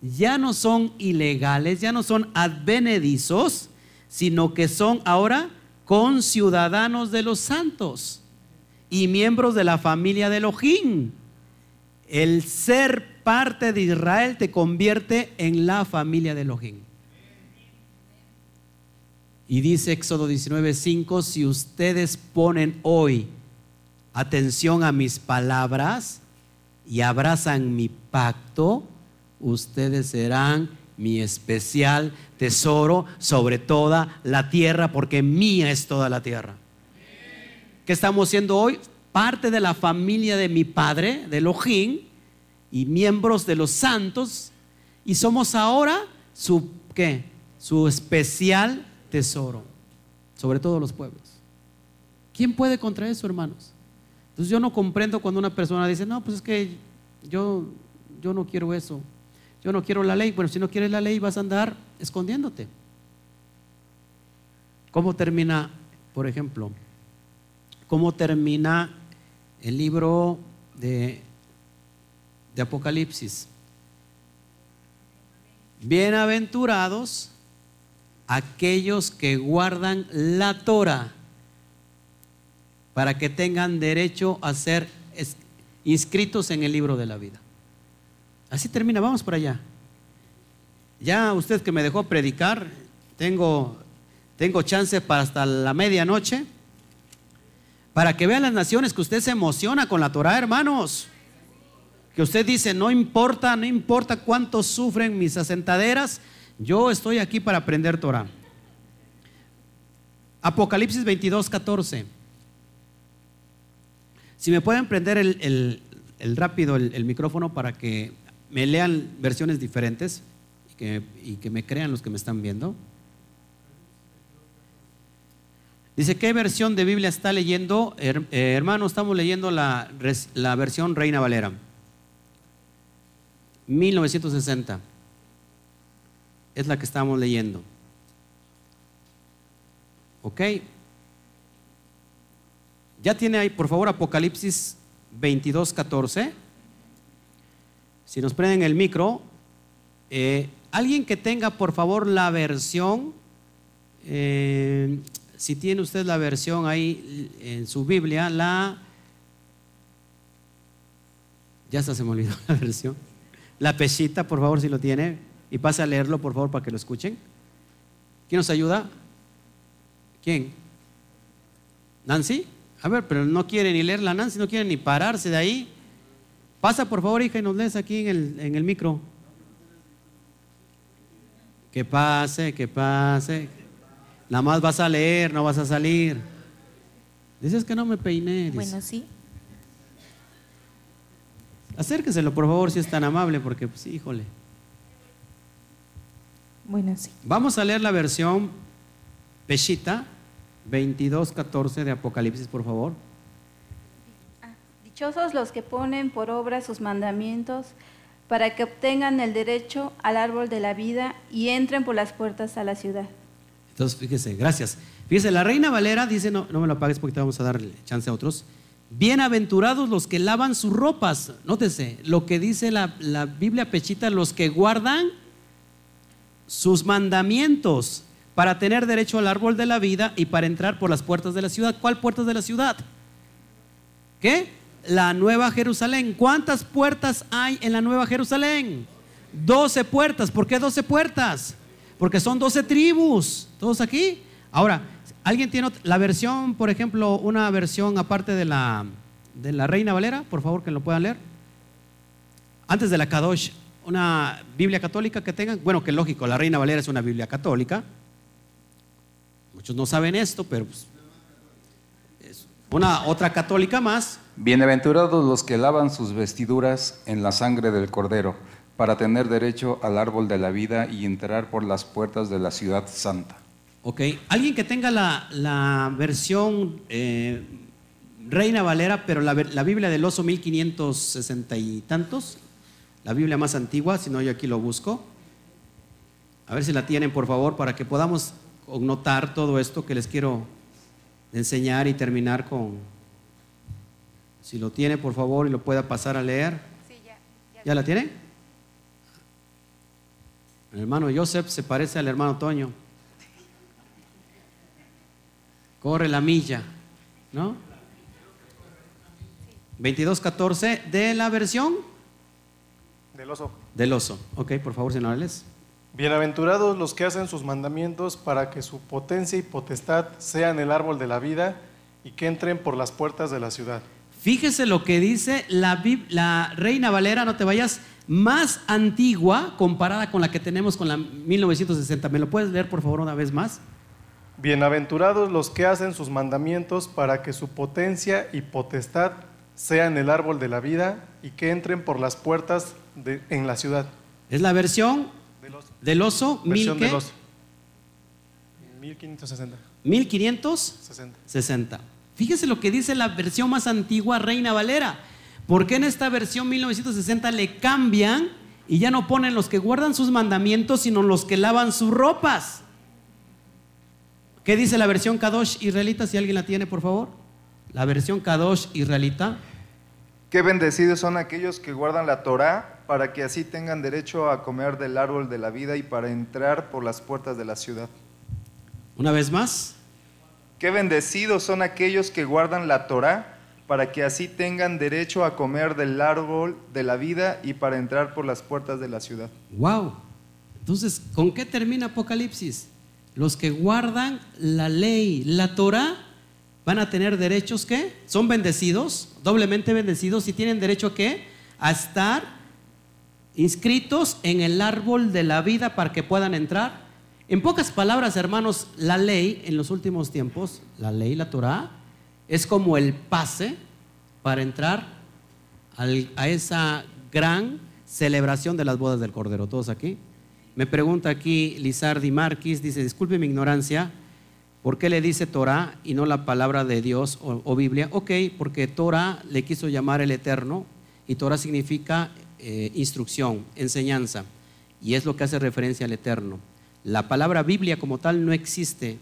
ya no son ilegales, ya no son advenedizos, sino que son ahora conciudadanos de los santos y miembros de la familia de Elohim el ser parte de Israel te convierte en la familia de Elohim. Y dice Éxodo 19:5, si ustedes ponen hoy atención a mis palabras y abrazan mi pacto, ustedes serán mi especial tesoro sobre toda la tierra, porque mía es toda la tierra. ¿Qué estamos siendo hoy? Parte de la familia de mi padre, de Elohim, y miembros de los santos, y somos ahora su, ¿qué? Su especial tesoro sobre todos los pueblos. ¿Quién puede contra eso, hermanos? Entonces yo no comprendo cuando una persona dice, no, pues es que yo, yo no quiero eso, yo no quiero la ley. Bueno, si no quieres la ley vas a andar escondiéndote. ¿Cómo termina, por ejemplo, cómo termina el libro de, Apocalipsis? Bienaventurados aquellos que guardan la Torah para que tengan derecho a ser inscritos en el libro de la vida. Así termina, vamos por allá. Ya usted que me dejó predicar, tengo, tengo chance para hasta la medianoche, para que vean las naciones que usted se emociona con la Torah, hermanos. Que usted dice, no importa, no importa cuánto sufren mis asentaderas, yo estoy aquí para aprender Torah. Apocalipsis 22, 14. Si me pueden prender el, rápido el, micrófono para que me lean versiones diferentes y que, me crean los que me están viendo. Dice, ¿qué versión de Biblia está leyendo? Eh, hermano, estamos leyendo la, versión Reina Valera. 1960 es la que estamos leyendo. ¿Ok? Ya tiene ahí, por favor, Apocalipsis 22, 14. Si nos prenden el micro, eh, alguien que tenga, por favor, la versión, eh, si tiene usted la versión ahí en su Biblia, la... Ya se me olvidó la versión. La pesita, por favor, si lo tiene. Y pase a leerlo, por favor, para que lo escuchen. ¿Quién nos ayuda? ¿Quién? ¿Nancy? A ver, pero no quiere ni leer la Nancy, no quiere ni pararse de ahí. Pasa, por favor, hija, y nos lees aquí en el, en el micro. Que pase, que pase. Nada más vas a leer, no vas a salir. Dices que no me peiné. Bueno, sí. Acérqueselo, por favor, si es tan amable, porque, pues, híjole. Bueno, sí. Vamos a leer la versión Peshita 22.14 de Apocalipsis, por favor. Ah, dichosos los que ponen por obra sus mandamientos para que obtengan el derecho al árbol de la vida y entren por las puertas a la ciudad. Entonces, fíjese, gracias. Fíjese, la Reina Valera dice, no, no me lo apagues porque te vamos a dar chance a otros. Bienaventurados los que lavan sus ropas. Nótese, lo que dice la, la Biblia Pechita, los que guardan sus mandamientos para tener derecho al árbol de la vida y para entrar por las puertas de la ciudad. ¿Cuál puertas de la ciudad? ¿Qué? La Nueva Jerusalén. ¿Cuántas puertas hay en la Nueva Jerusalén? Doce puertas. ¿Por qué doce puertas? Porque son doce tribus. ¿Todos aquí? Ahora, ¿alguien tiene la versión, por ejemplo, una versión aparte de la, de la Reina Valera? Por favor, que lo puedan leer. Antes de la Kadosh una Biblia católica que tengan. Bueno, que lógico, la Reina Valera es una Biblia católica. Muchos no saben esto, pero pues, es una otra católica más. Bienaventurados los que lavan sus vestiduras en la sangre del Cordero, para tener derecho al árbol de la vida y entrar por las puertas de la ciudad santa. Ok, alguien que tenga la, versión eh, Reina Valera, pero la, la Biblia del oso 1560 y tantos, la Biblia más antigua, si no yo aquí lo busco. A ver si la tienen, por favor, para que podamos notar todo esto que les quiero enseñar y terminar con... Si lo tiene, por favor, y lo pueda pasar a leer. Sí, ya, ya. la tiene? El hermano Joseph se parece al hermano Toño. Corre la milla, ¿no? 22.14 de la versión del oso. Del oso. Ok, por favor, señores. Bienaventurados los que hacen sus mandamientos para que su potencia y potestad sean el árbol de la vida y que entren por las puertas de la ciudad. Fíjese lo que dice la, la Reina Valera, no te vayas, más antigua comparada con la que tenemos con la 1960. ¿Me lo puedes leer por favor una vez más? Bienaventurados los que hacen sus mandamientos para que su potencia y potestad sean el árbol de la vida y que entren por las puertas de, en la ciudad. Es la versión Del oso. del oso, Versión del oso. 1560. 1560. 60. Fíjese lo que dice la versión más antigua, Reina Valera. ¿Por qué en esta versión 1960 le cambian y ya no ponen los que guardan sus mandamientos, sino los que lavan sus ropas? ¿Qué dice la versión Kadosh israelita? Si alguien la tiene, por favor. La versión Kadosh israelita. Qué bendecidos son aquellos que guardan la Torá para que así tengan derecho a comer del árbol de la vida y para entrar por las puertas de la ciudad. Una vez más. Qué bendecidos son aquellos que guardan la Torá para que así tengan derecho a comer del árbol de la vida y para entrar por las puertas de la ciudad. Wow. Entonces, ¿con qué termina Apocalipsis? Los que guardan la ley, la Torah, van a tener derechos que son bendecidos, doblemente bendecidos y tienen derecho a qué? A estar inscritos en el árbol de la vida para que puedan entrar. En pocas palabras, hermanos, la ley en los últimos tiempos, la ley, la Torah, es como el pase para entrar a esa gran celebración de las bodas del Cordero. ¿Todos aquí? Me pregunta aquí Lizardi Marquis, dice, disculpe mi ignorancia, ¿por qué le dice Torah y no la palabra de Dios o, o Biblia? Ok, porque Torah le quiso llamar el Eterno y Torah significa eh, instrucción, enseñanza, y es lo que hace referencia al Eterno. La palabra Biblia como tal no existe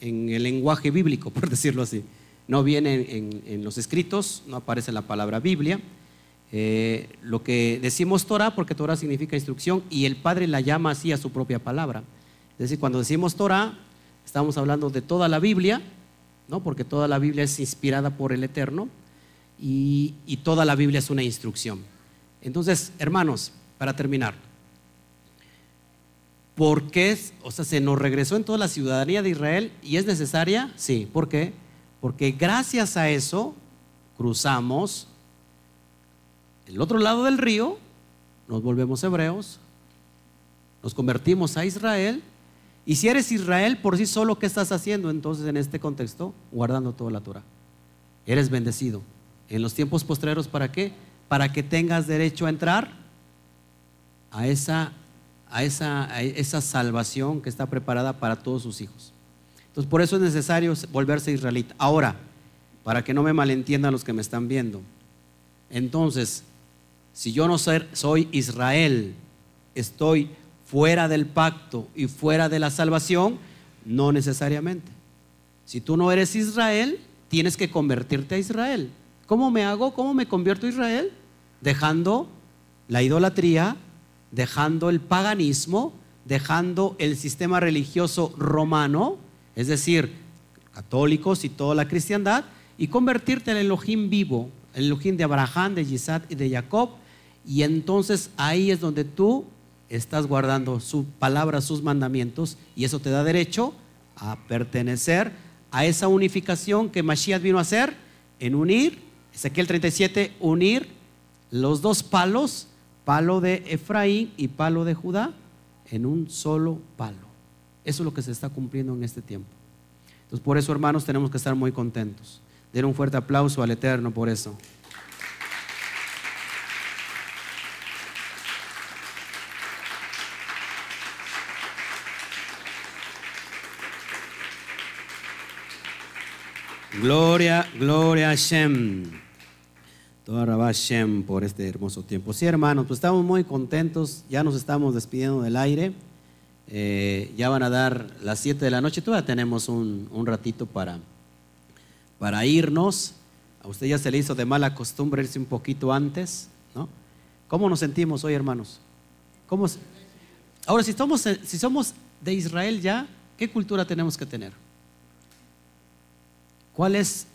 en el lenguaje bíblico, por decirlo así. No viene en, los escritos, no aparece la palabra Biblia. Eh, lo que decimos Torah, porque Torah significa instrucción, y el Padre la llama así a su propia palabra. Es decir, cuando decimos Torah, estamos hablando de toda la Biblia, ¿no? porque toda la Biblia es inspirada por el Eterno, y, y toda la Biblia es una instrucción. Entonces, hermanos, para terminar, ¿por qué? O sea, se nos regresó en toda la ciudadanía de Israel y es necesaria, sí. ¿Por qué? Porque gracias a eso cruzamos el otro lado del río, nos volvemos hebreos, nos convertimos a Israel. Y si eres Israel por sí solo, ¿qué estás haciendo entonces en este contexto? Guardando toda la Torah. Eres bendecido. En los tiempos postreros, ¿para qué? Para que tengas derecho a entrar a esa, a esa, a esa salvación que está preparada para todos sus hijos. Entonces, por eso es necesario volverse israelita. Ahora, para que no me malentiendan los que me están viendo, entonces, si yo no soy Israel, estoy fuera del pacto y fuera de la salvación, no necesariamente. Si tú no eres Israel, tienes que convertirte a Israel. ¿Cómo me hago? ¿Cómo me convierto a Israel? Dejando la idolatría, dejando el paganismo, dejando el sistema religioso romano, es decir, católicos y toda la cristiandad, y convertirte en el Elohim vivo, el Elohim de Abraham, de Isaac y de Jacob, y entonces ahí es donde tú estás guardando su palabra, sus mandamientos, y eso te da derecho a pertenecer a esa unificación que Mashiach vino a hacer, en unir, Ezequiel 37, unir los dos palos, palo de Efraín y palo de Judá, en un solo palo. Eso es lo que se está cumpliendo en este tiempo. Entonces, por eso, hermanos, tenemos que estar muy contentos. Den un fuerte aplauso al Eterno por eso. Gloria, gloria a Shem. Toda Rabá Shem por este hermoso tiempo. Sí, hermanos, pues estamos muy contentos. Ya nos estamos despidiendo del aire. Eh, ya van a dar las 7 de la noche. Todavía tenemos un, un ratito para, para irnos. A usted ya se le hizo de mala costumbre irse un poquito antes, ¿no? ¿Cómo nos sentimos hoy, hermanos? ¿Cómo Ahora, si somos, si somos de Israel ya, ¿qué cultura tenemos que tener? ¿Cuál es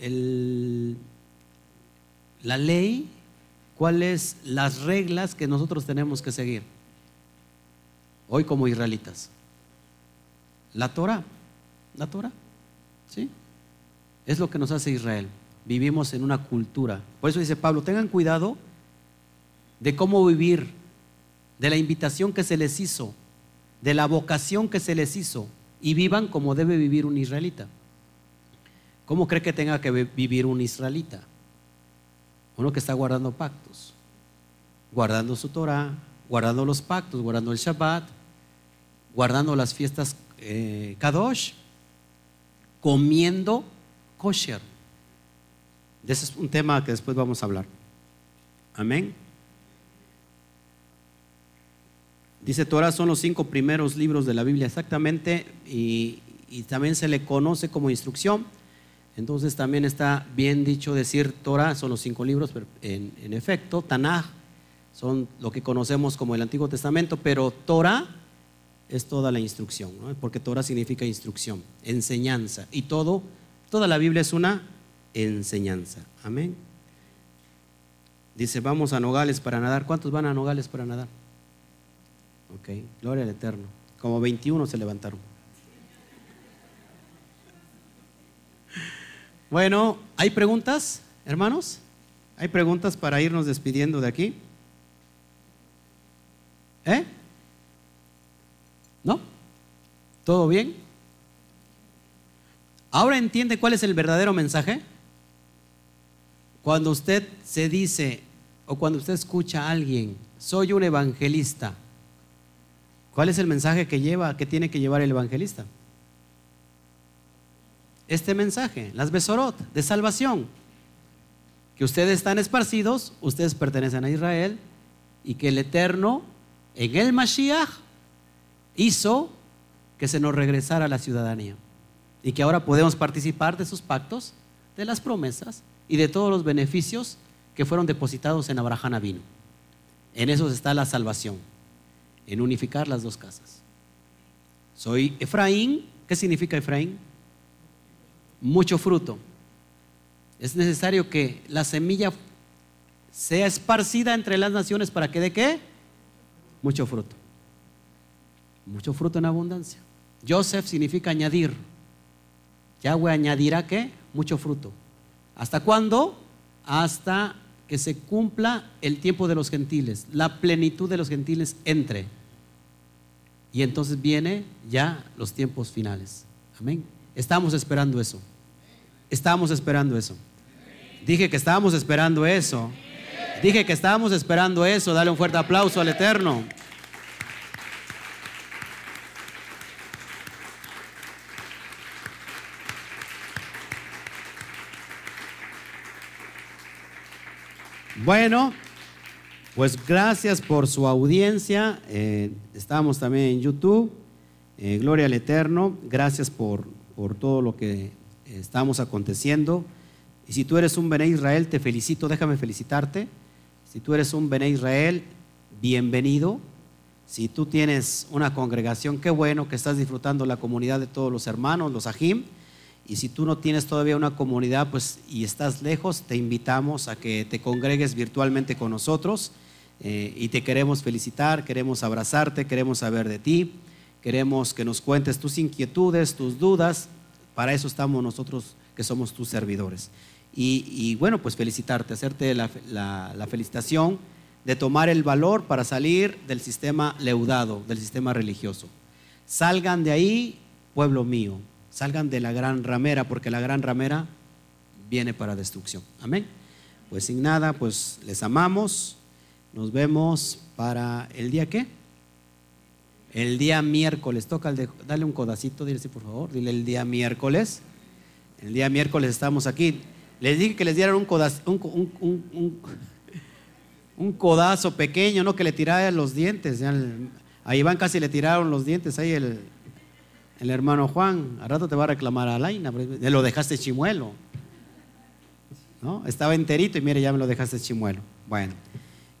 el- la ley? ¿Cuáles las reglas que nosotros tenemos que seguir? Hoy como israelitas. La Torah, la Torah, ¿sí? Es lo que nos hace Israel. Vivimos en una cultura. Por eso dice Pablo, tengan cuidado de cómo vivir, de la invitación que se les hizo, de la vocación que se les hizo. y vivan como debe vivir un israelita. ¿Cómo cree que tenga que vivir un israelita? Uno que está guardando pactos, guardando su Torah, guardando los pactos, guardando el Shabbat, guardando las fiestas eh, Kadosh, comiendo kosher. Ese es un tema que después vamos a hablar. Amén. Dice Torah son los cinco primeros libros de la Biblia exactamente y, también se le conoce como instrucción. Entonces también está bien dicho decir Torah son los cinco libros, pero en, efecto, Tanaj son lo que conocemos como el Antiguo Testamento, pero Torah es toda la instrucción, porque Torah significa instrucción, enseñanza y todo, toda la Biblia es una enseñanza. Amén. Dice, vamos a Nogales para nadar. ¿Cuántos van a Nogales para nadar? Ok, gloria al Eterno. Como 21 se levantaron. Bueno, ¿hay preguntas, hermanos? ¿Hay preguntas para irnos despidiendo de aquí? ¿Eh? ¿No? ¿Todo bien? ¿Ahora entiende cuál es el verdadero mensaje? Cuando usted se dice o cuando usted escucha a alguien, soy un evangelista, ¿Cuál es el mensaje que lleva, que tiene que llevar el evangelista? Este mensaje, las Besorot, de salvación. Que ustedes están esparcidos, ustedes pertenecen a Israel y que el Eterno, en el Mashiach, hizo que se nos regresara la ciudadanía. Y que ahora podemos participar de sus pactos, de las promesas y de todos los beneficios que fueron depositados en Abraham Avino. En eso está la salvación en unificar las dos casas. Soy Efraín. ¿Qué significa Efraín? Mucho fruto. Es necesario que la semilla sea esparcida entre las naciones para que dé qué? Mucho fruto. Mucho fruto en abundancia. Joseph significa añadir. Yahweh añadirá qué? Mucho fruto. ¿Hasta cuándo? Hasta que se cumpla el tiempo de los gentiles, la plenitud de los gentiles entre. Y entonces viene ya los tiempos finales. Amén. Estamos esperando eso. Estamos esperando eso. Dije que estábamos esperando eso. Dije que estábamos esperando eso. Dale un fuerte aplauso al Eterno. Bueno, pues gracias por su audiencia. Eh, estamos también en YouTube. Eh, gloria al Eterno. Gracias por, por todo lo que estamos aconteciendo. Y si tú eres un Bené Israel, te felicito. Déjame felicitarte. Si tú eres un Bené Israel, bienvenido. Si tú tienes una congregación, qué bueno que estás disfrutando la comunidad de todos los hermanos, los Ajim. Y si tú no tienes todavía una comunidad pues, y estás lejos, te invitamos a que te congregues virtualmente con nosotros eh, y te queremos felicitar, queremos abrazarte, queremos saber de ti, queremos que nos cuentes tus inquietudes, tus dudas. Para eso estamos nosotros que somos tus servidores. Y, bueno, pues felicitarte, hacerte la, la felicitación de tomar el valor para salir del sistema leudado, del sistema religioso. Salgan de ahí, pueblo mío, salgan de la gran ramera, porque la gran ramera viene para destrucción. Amén. Pues sin nada, pues les amamos. Nos vemos para el día qué? El día miércoles. Toca el de, dale un codacito, dile por favor. Dile el día miércoles. El día miércoles estamos aquí. Les dije que les dieran un codazo, un, codazo pequeño, no que le tiraran los dientes. a Iván casi le tiraron los dientes ahí el, el hermano Juan, al rato te va a reclamar a Laina, lo dejaste chimuelo. ¿No? Estaba enterito y mire, ya me lo dejaste chimuelo. Bueno,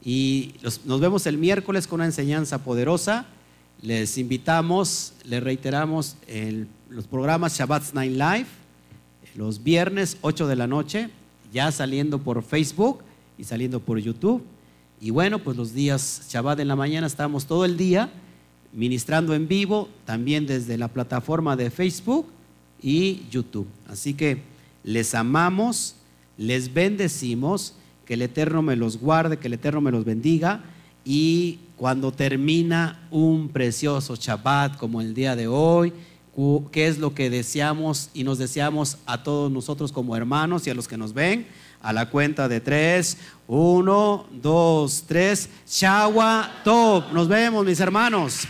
y nos vemos el miércoles con una enseñanza poderosa. Les invitamos, les reiteramos los programas Shabbat Night Live, los viernes 8 de la noche, ya saliendo por Facebook y saliendo por YouTube. Y bueno, pues los días Shabbat en la mañana estamos todo el día ministrando en vivo, también desde la plataforma de Facebook y YouTube. Así que les amamos, les bendecimos, que el Eterno me los guarde, que el Eterno me los bendiga y cuando termina un precioso Shabbat como el día de hoy, qué es lo que deseamos y nos deseamos a todos nosotros como hermanos y a los que nos ven. A la cuenta de tres, uno, dos, tres, Shawa Top. Nos vemos, mis hermanos.